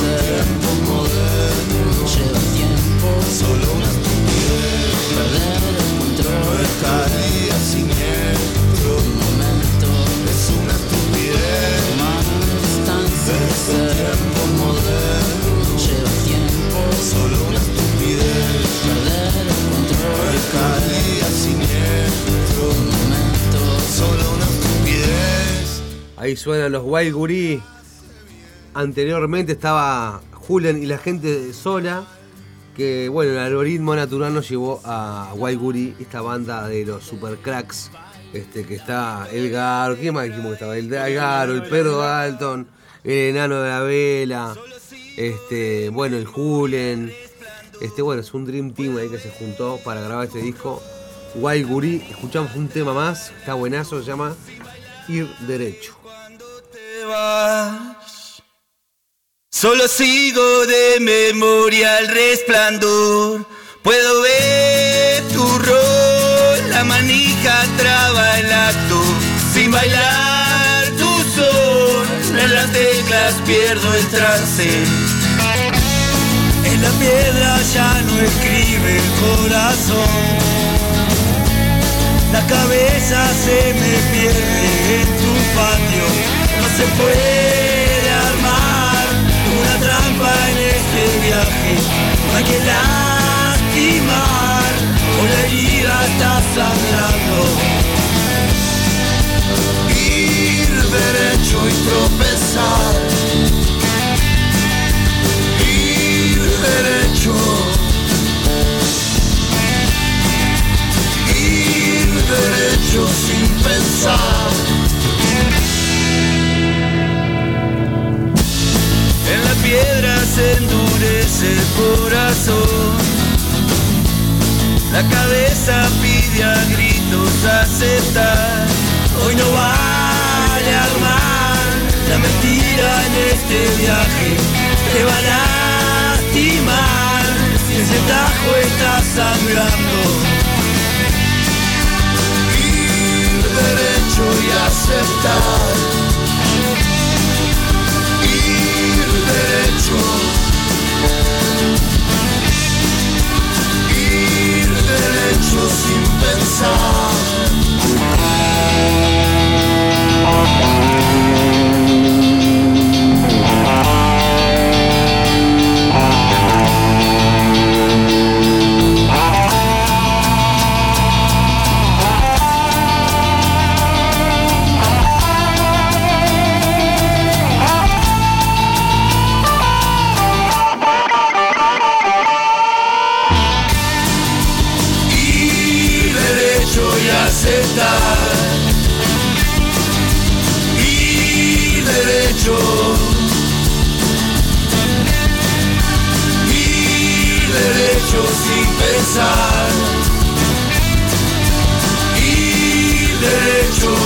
de estos tiempos modernos, Lleva tiempo solo una estupidez. perder el control. Nuestros días siniestros es una estupidez. De estos tiempos modernos Lleva tiempo Solo una estupidez perder el control. Día siniestro Solo una estupidez Ahí suenan los Guaygurí. Anteriormente estaba Julen y la gente sola. Que bueno, el algoritmo natural nos llevó a Guaygurí, esta banda de los super cracks. Este, que está el Garo, ¿quién más dijimos que estaba? El Garo, el Pedro Dalton, el enano de la vela, este, bueno, el Julen. Este, bueno, es un Dream Team ahí que se juntó para grabar este disco. Guaygurí, escuchamos un tema más, está buenazo, se llama Ir Derecho. Solo sigo de memoria el resplandor. Puedo ver tu rol, la manija traba el acto. Sin bailar tu sol, en las teclas pierdo el trance. En la piedra ya no escribe el corazón. La cabeza se me pierde Te va a lastimar. Si ese tajo está sangrando. Ir derecho y aceptar. Ir derecho. Ir derecho sin pensar y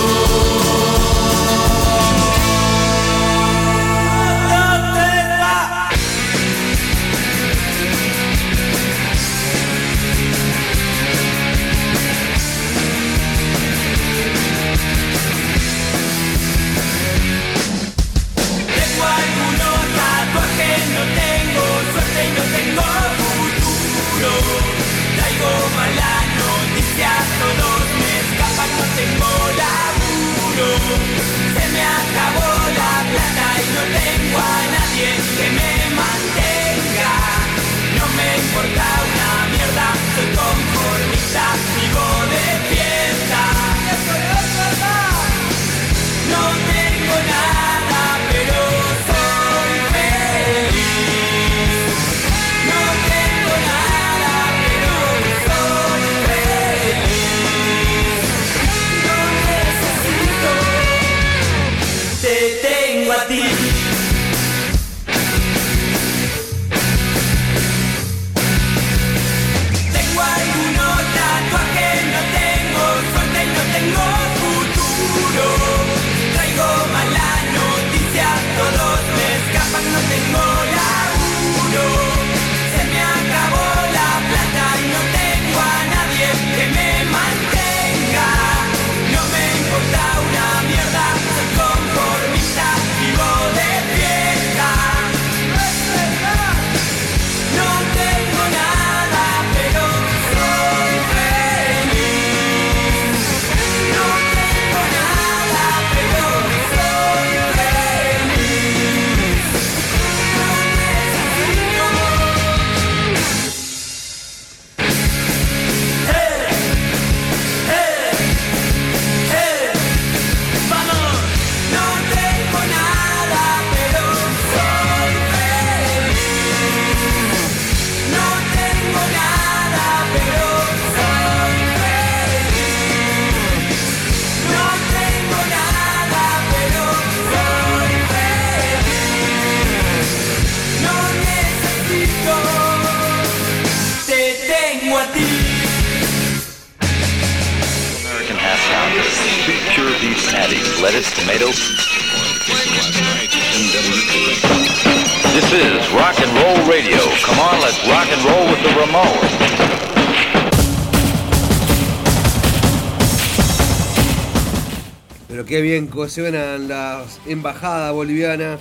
qué bien co- suenan las embajadas bolivianas.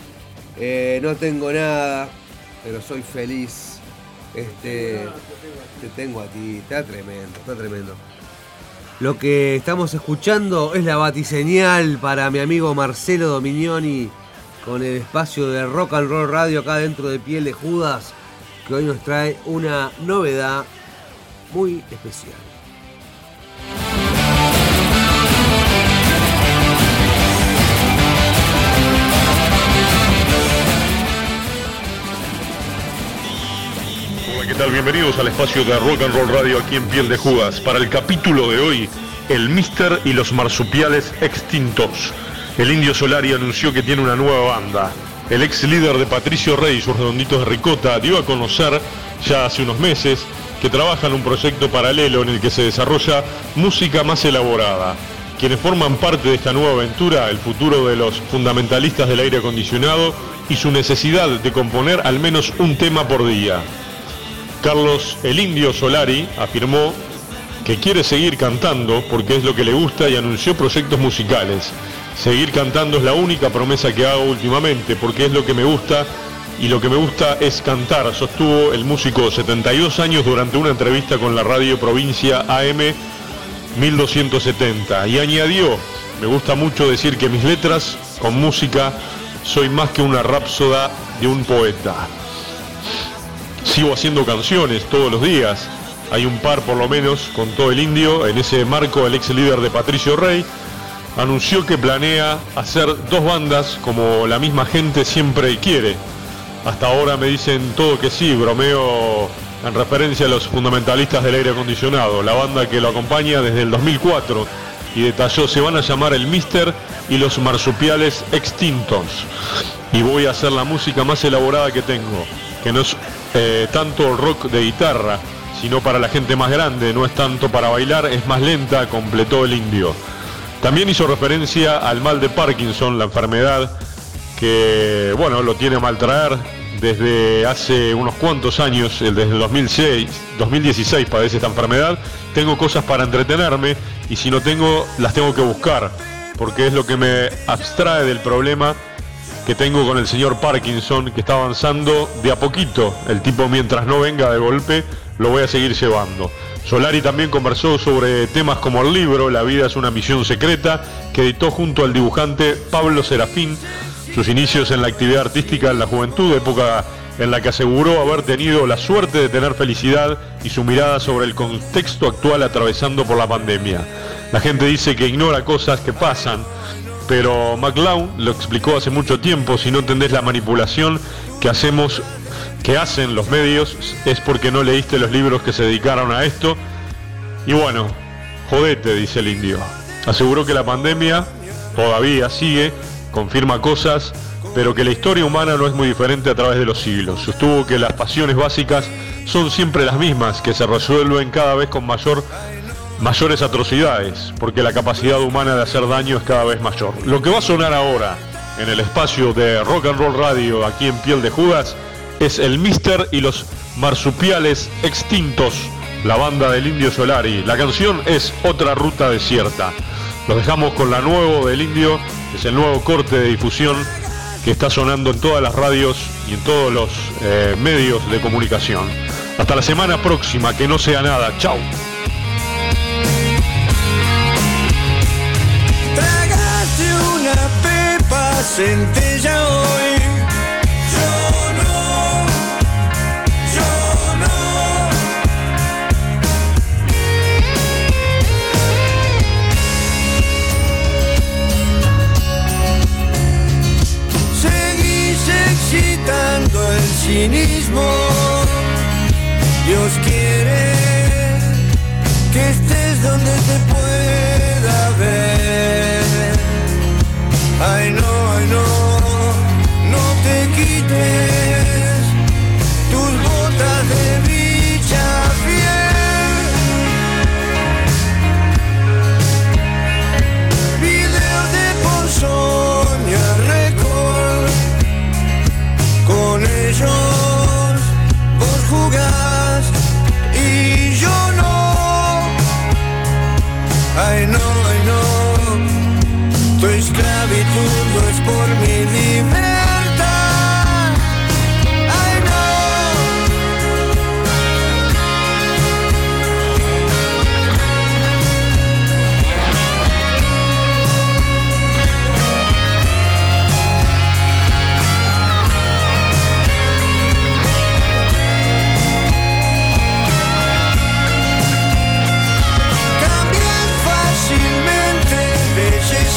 Eh, no tengo nada, pero soy feliz. Este, te tengo a ti. Está tremendo, está tremendo. Lo que estamos escuchando es la batiseñal para mi amigo Marcelo Dominioni con el espacio de Rock and Roll Radio acá dentro de Piel de Judas, que hoy nos trae una novedad muy especial. Bienvenidos al espacio de Rock and Roll Radio aquí en Piel de Judas. Para el capítulo de hoy, el Mister y los marsupiales extintos. El Indio Solari anunció que tiene una nueva banda. El ex líder de Patricio Rey y sus redonditos de ricota dio a conocer ya hace unos meses que trabaja en un proyecto paralelo en el que se desarrolla música más elaborada. Quienes forman parte de esta nueva aventura, el futuro de los fundamentalistas del aire acondicionado y su necesidad de componer al menos un tema por día. Carlos el Indio Solari afirmó que quiere seguir cantando porque es lo que le gusta y anunció proyectos musicales. Seguir cantando es la única promesa que hago últimamente porque es lo que me gusta y lo que me gusta es cantar, sostuvo el músico 72 años durante una entrevista con la radio provincia AM 1270 y añadió, me gusta mucho decir que mis letras con música soy más que una rápsoda de un poeta. Sigo haciendo canciones todos los días, hay un par por lo menos con todo el indio, en ese marco el ex líder de Patricio Rey anunció que planea hacer dos bandas como la misma gente siempre quiere. Hasta ahora me dicen todo que sí, bromeo en referencia a los fundamentalistas del aire acondicionado, la banda que lo acompaña desde el 2004 y detalló se van a llamar el Mister y los marsupiales extintos. Y voy a hacer la música más elaborada que tengo, que no es eh, tanto rock de guitarra, sino para la gente más grande, no es tanto para bailar, es más lenta, completó el indio. También hizo referencia al mal de Parkinson, la enfermedad que, bueno, lo tiene a mal traer desde hace unos cuantos años, desde el 2006, 2016 padece esta enfermedad. Tengo cosas para entretenerme y si no tengo, las tengo que buscar, porque es lo que me abstrae del problema que tengo con el señor Parkinson, que está avanzando de a poquito. El tipo mientras no venga de golpe, lo voy a seguir llevando. Solari también conversó sobre temas como el libro La vida es una misión secreta, que editó junto al dibujante Pablo Serafín, sus inicios en la actividad artística en la juventud, época en la que aseguró haber tenido la suerte de tener felicidad y su mirada sobre el contexto actual atravesando por la pandemia. La gente dice que ignora cosas que pasan, pero McLeod lo explicó hace mucho tiempo, si no entendés la manipulación que hacemos, que hacen los medios, es porque no leíste los libros que se dedicaron a esto. Y bueno, jodete, dice el indio. Aseguró que la pandemia todavía sigue, confirma cosas, pero que la historia humana no es muy diferente a través de los siglos. Sostuvo que las pasiones básicas son siempre las mismas, que se resuelven cada vez con mayor mayores atrocidades, porque la capacidad humana de hacer daño es cada vez mayor. Lo que va a sonar ahora en el espacio de Rock and Roll Radio aquí en Piel de Judas es el Mister y los marsupiales extintos, la banda del Indio Solari. La canción es Otra Ruta Desierta. Los dejamos con la nuevo del Indio, es el nuevo corte de difusión que está sonando en todas las radios y en todos los eh, medios de comunicación. Hasta la semana próxima, que no sea nada. Chao. Centella hoy. Yo no, yo no. Seguís excitando el cinismo. Dios quiere que estés donde te pueda ver. Ay no, ay no, no te quites tus botas de bicha fiel. Videos de Ponzoña Record, con ellos vos jugás y yo no. Ay no, ay no, tu esclavitud no es por mi libertad.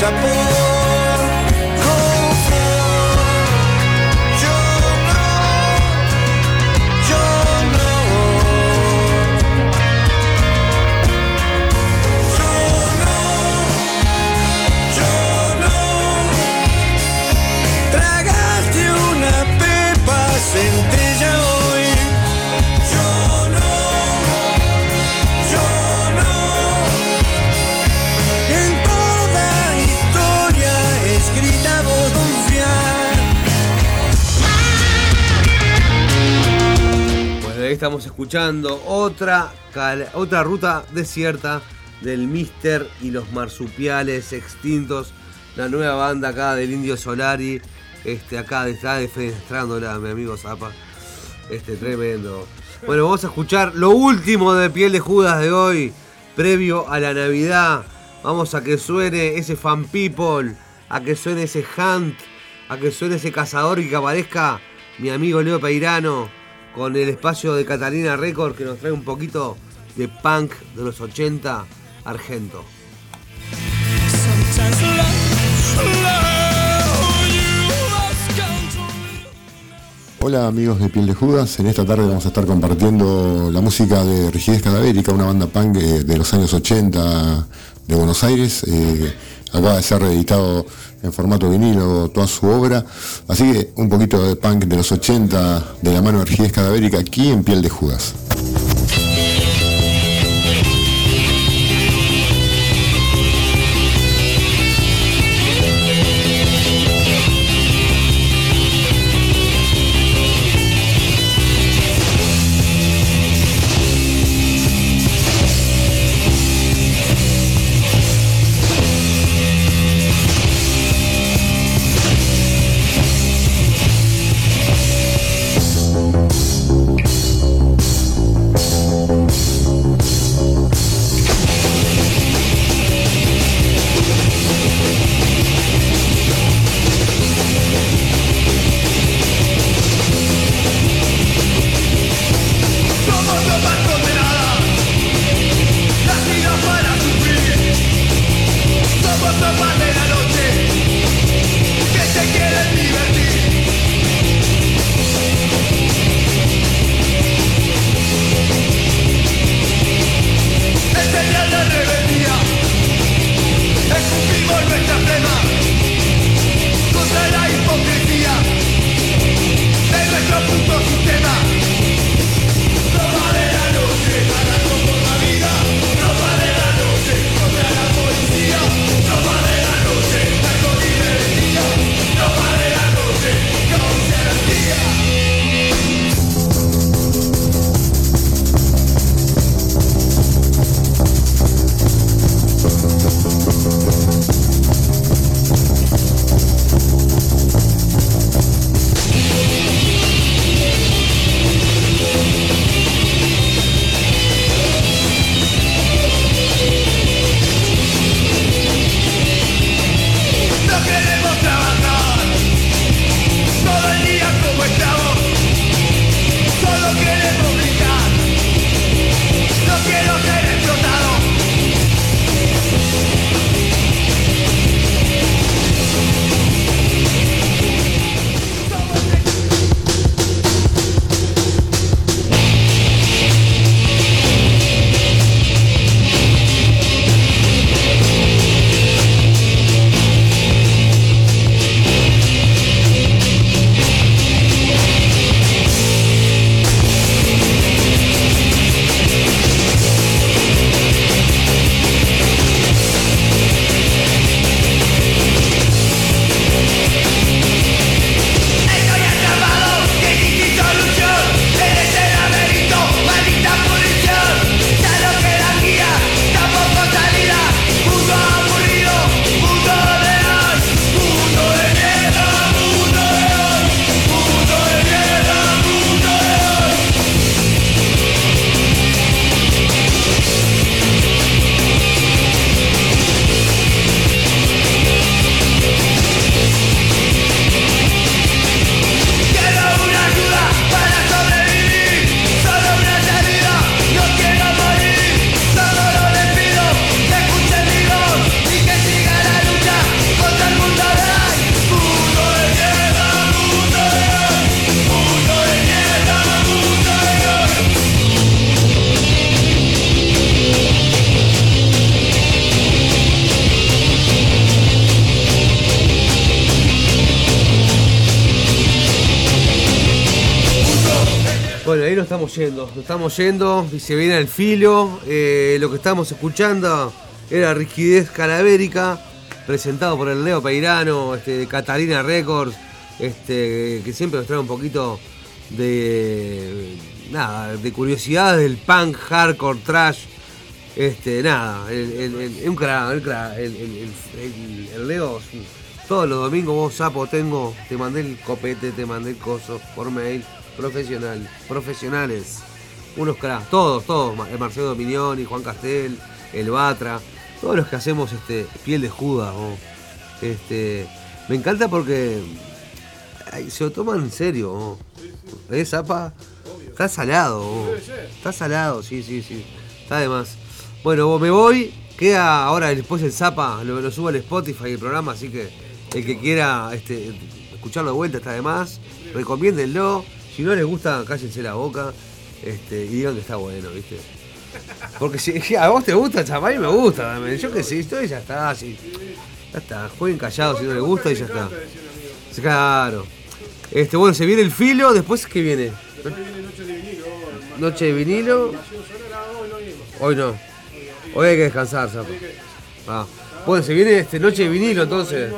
Belleza por estamos escuchando otra, otra ruta desierta del Mister y los marsupiales extintos. La nueva banda acá del Indio Solari. Este, acá está defenestrándola, mi amigo Zapa. Este, tremendo. Bueno, vamos a escuchar lo último de Piel de Judas de hoy, previo a la Navidad. Vamos a que suene ese fan people, a que suene ese hunt, a que suene ese cazador y que aparezca mi amigo Leo Peirano con el espacio de Catalina Record que nos trae un poquito de punk de los 80 argento. Hola amigos de Piel de Judas, en esta tarde vamos a estar compartiendo la música de Rigidez Cadavérica, una banda punk eh, de los años 80 de Buenos Aires. eh, acaba de ser reeditado en formato vinilo toda su obra, así que un poquito de punk de los 80 de la mano de Rigidez Cadavérica aquí en Piel de Judas. Estamos yendo y se viene al filo. Eh, lo que estamos escuchando era Rigidez Calavérica, presentado por el Leo Peirano, este, Catalina Records, este, que siempre nos trae un poquito de nada, de curiosidades del punk, hardcore, trash. Este, nada, el, el- el- el, el, el- el- el- el Leo, todos los domingos vos sapo tengo, te mandé el copete, te mandé el coso por mail, profesional, profesionales, unos cracks, todos, todos, Ma- Marcelo Dominioni, Juan Castel, el Batra, todos los que hacemos este piel de Judas, este, me encanta porque se lo toman en serio, vos. ¿eh, Zapa? Está salado, está salado, sí, sí, sí, está de más. Bueno, me voy. Queda ahora después el Zapa, lo, lo subo al Spotify el programa, así que el que quiera este, escucharlo de vuelta está de más. recomiéndenlo. Si no les gusta, cállense la boca este, y digan que está bueno, ¿viste? Porque si [LAUGHS] a vos te gusta, chapá, y me gusta también. Yo qué sé, esto y ya está, sí. Ya está, jueguen callados si no les gusta y ya está. Claro. Este, bueno, se viene el filo, después ¿qué viene? Noche de vinilo. Hoy no. Hoy hay que descansar, Zapo. Ah. Bueno, se viene este noche de vinilo entonces.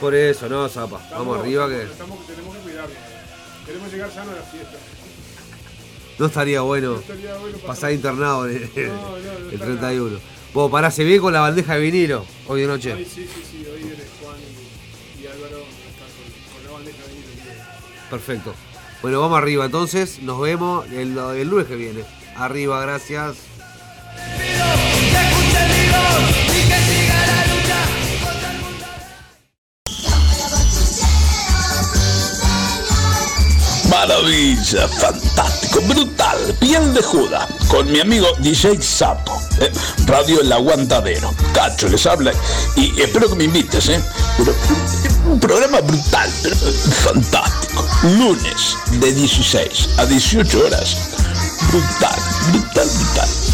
Por eso, no, Zapa. Vamos arriba que. Tenemos que cuidarnos. Queremos llegar sano a la fiesta. No estaría bueno pasar internado el, el 31. Vos pará, se viene con la bandeja de vinilo hoy de noche. Hoy sí, sí, sí. Hoy viene Juan y, y Álvaro están con, con la bandeja de vinilo. Perfecto. Bueno, vamos arriba entonces. Nos vemos el, el lunes que viene. Arriba, gracias. Maravilla, fantástico, brutal, piel de Judas, con mi amigo DJ Sapo, eh, Radio El Aguantadero. Cacho les habla y espero que me invites, ¿eh? Pero, un programa brutal, pero fantástico. Lunes de 16 a 18 horas. Brutal, brutal, brutal.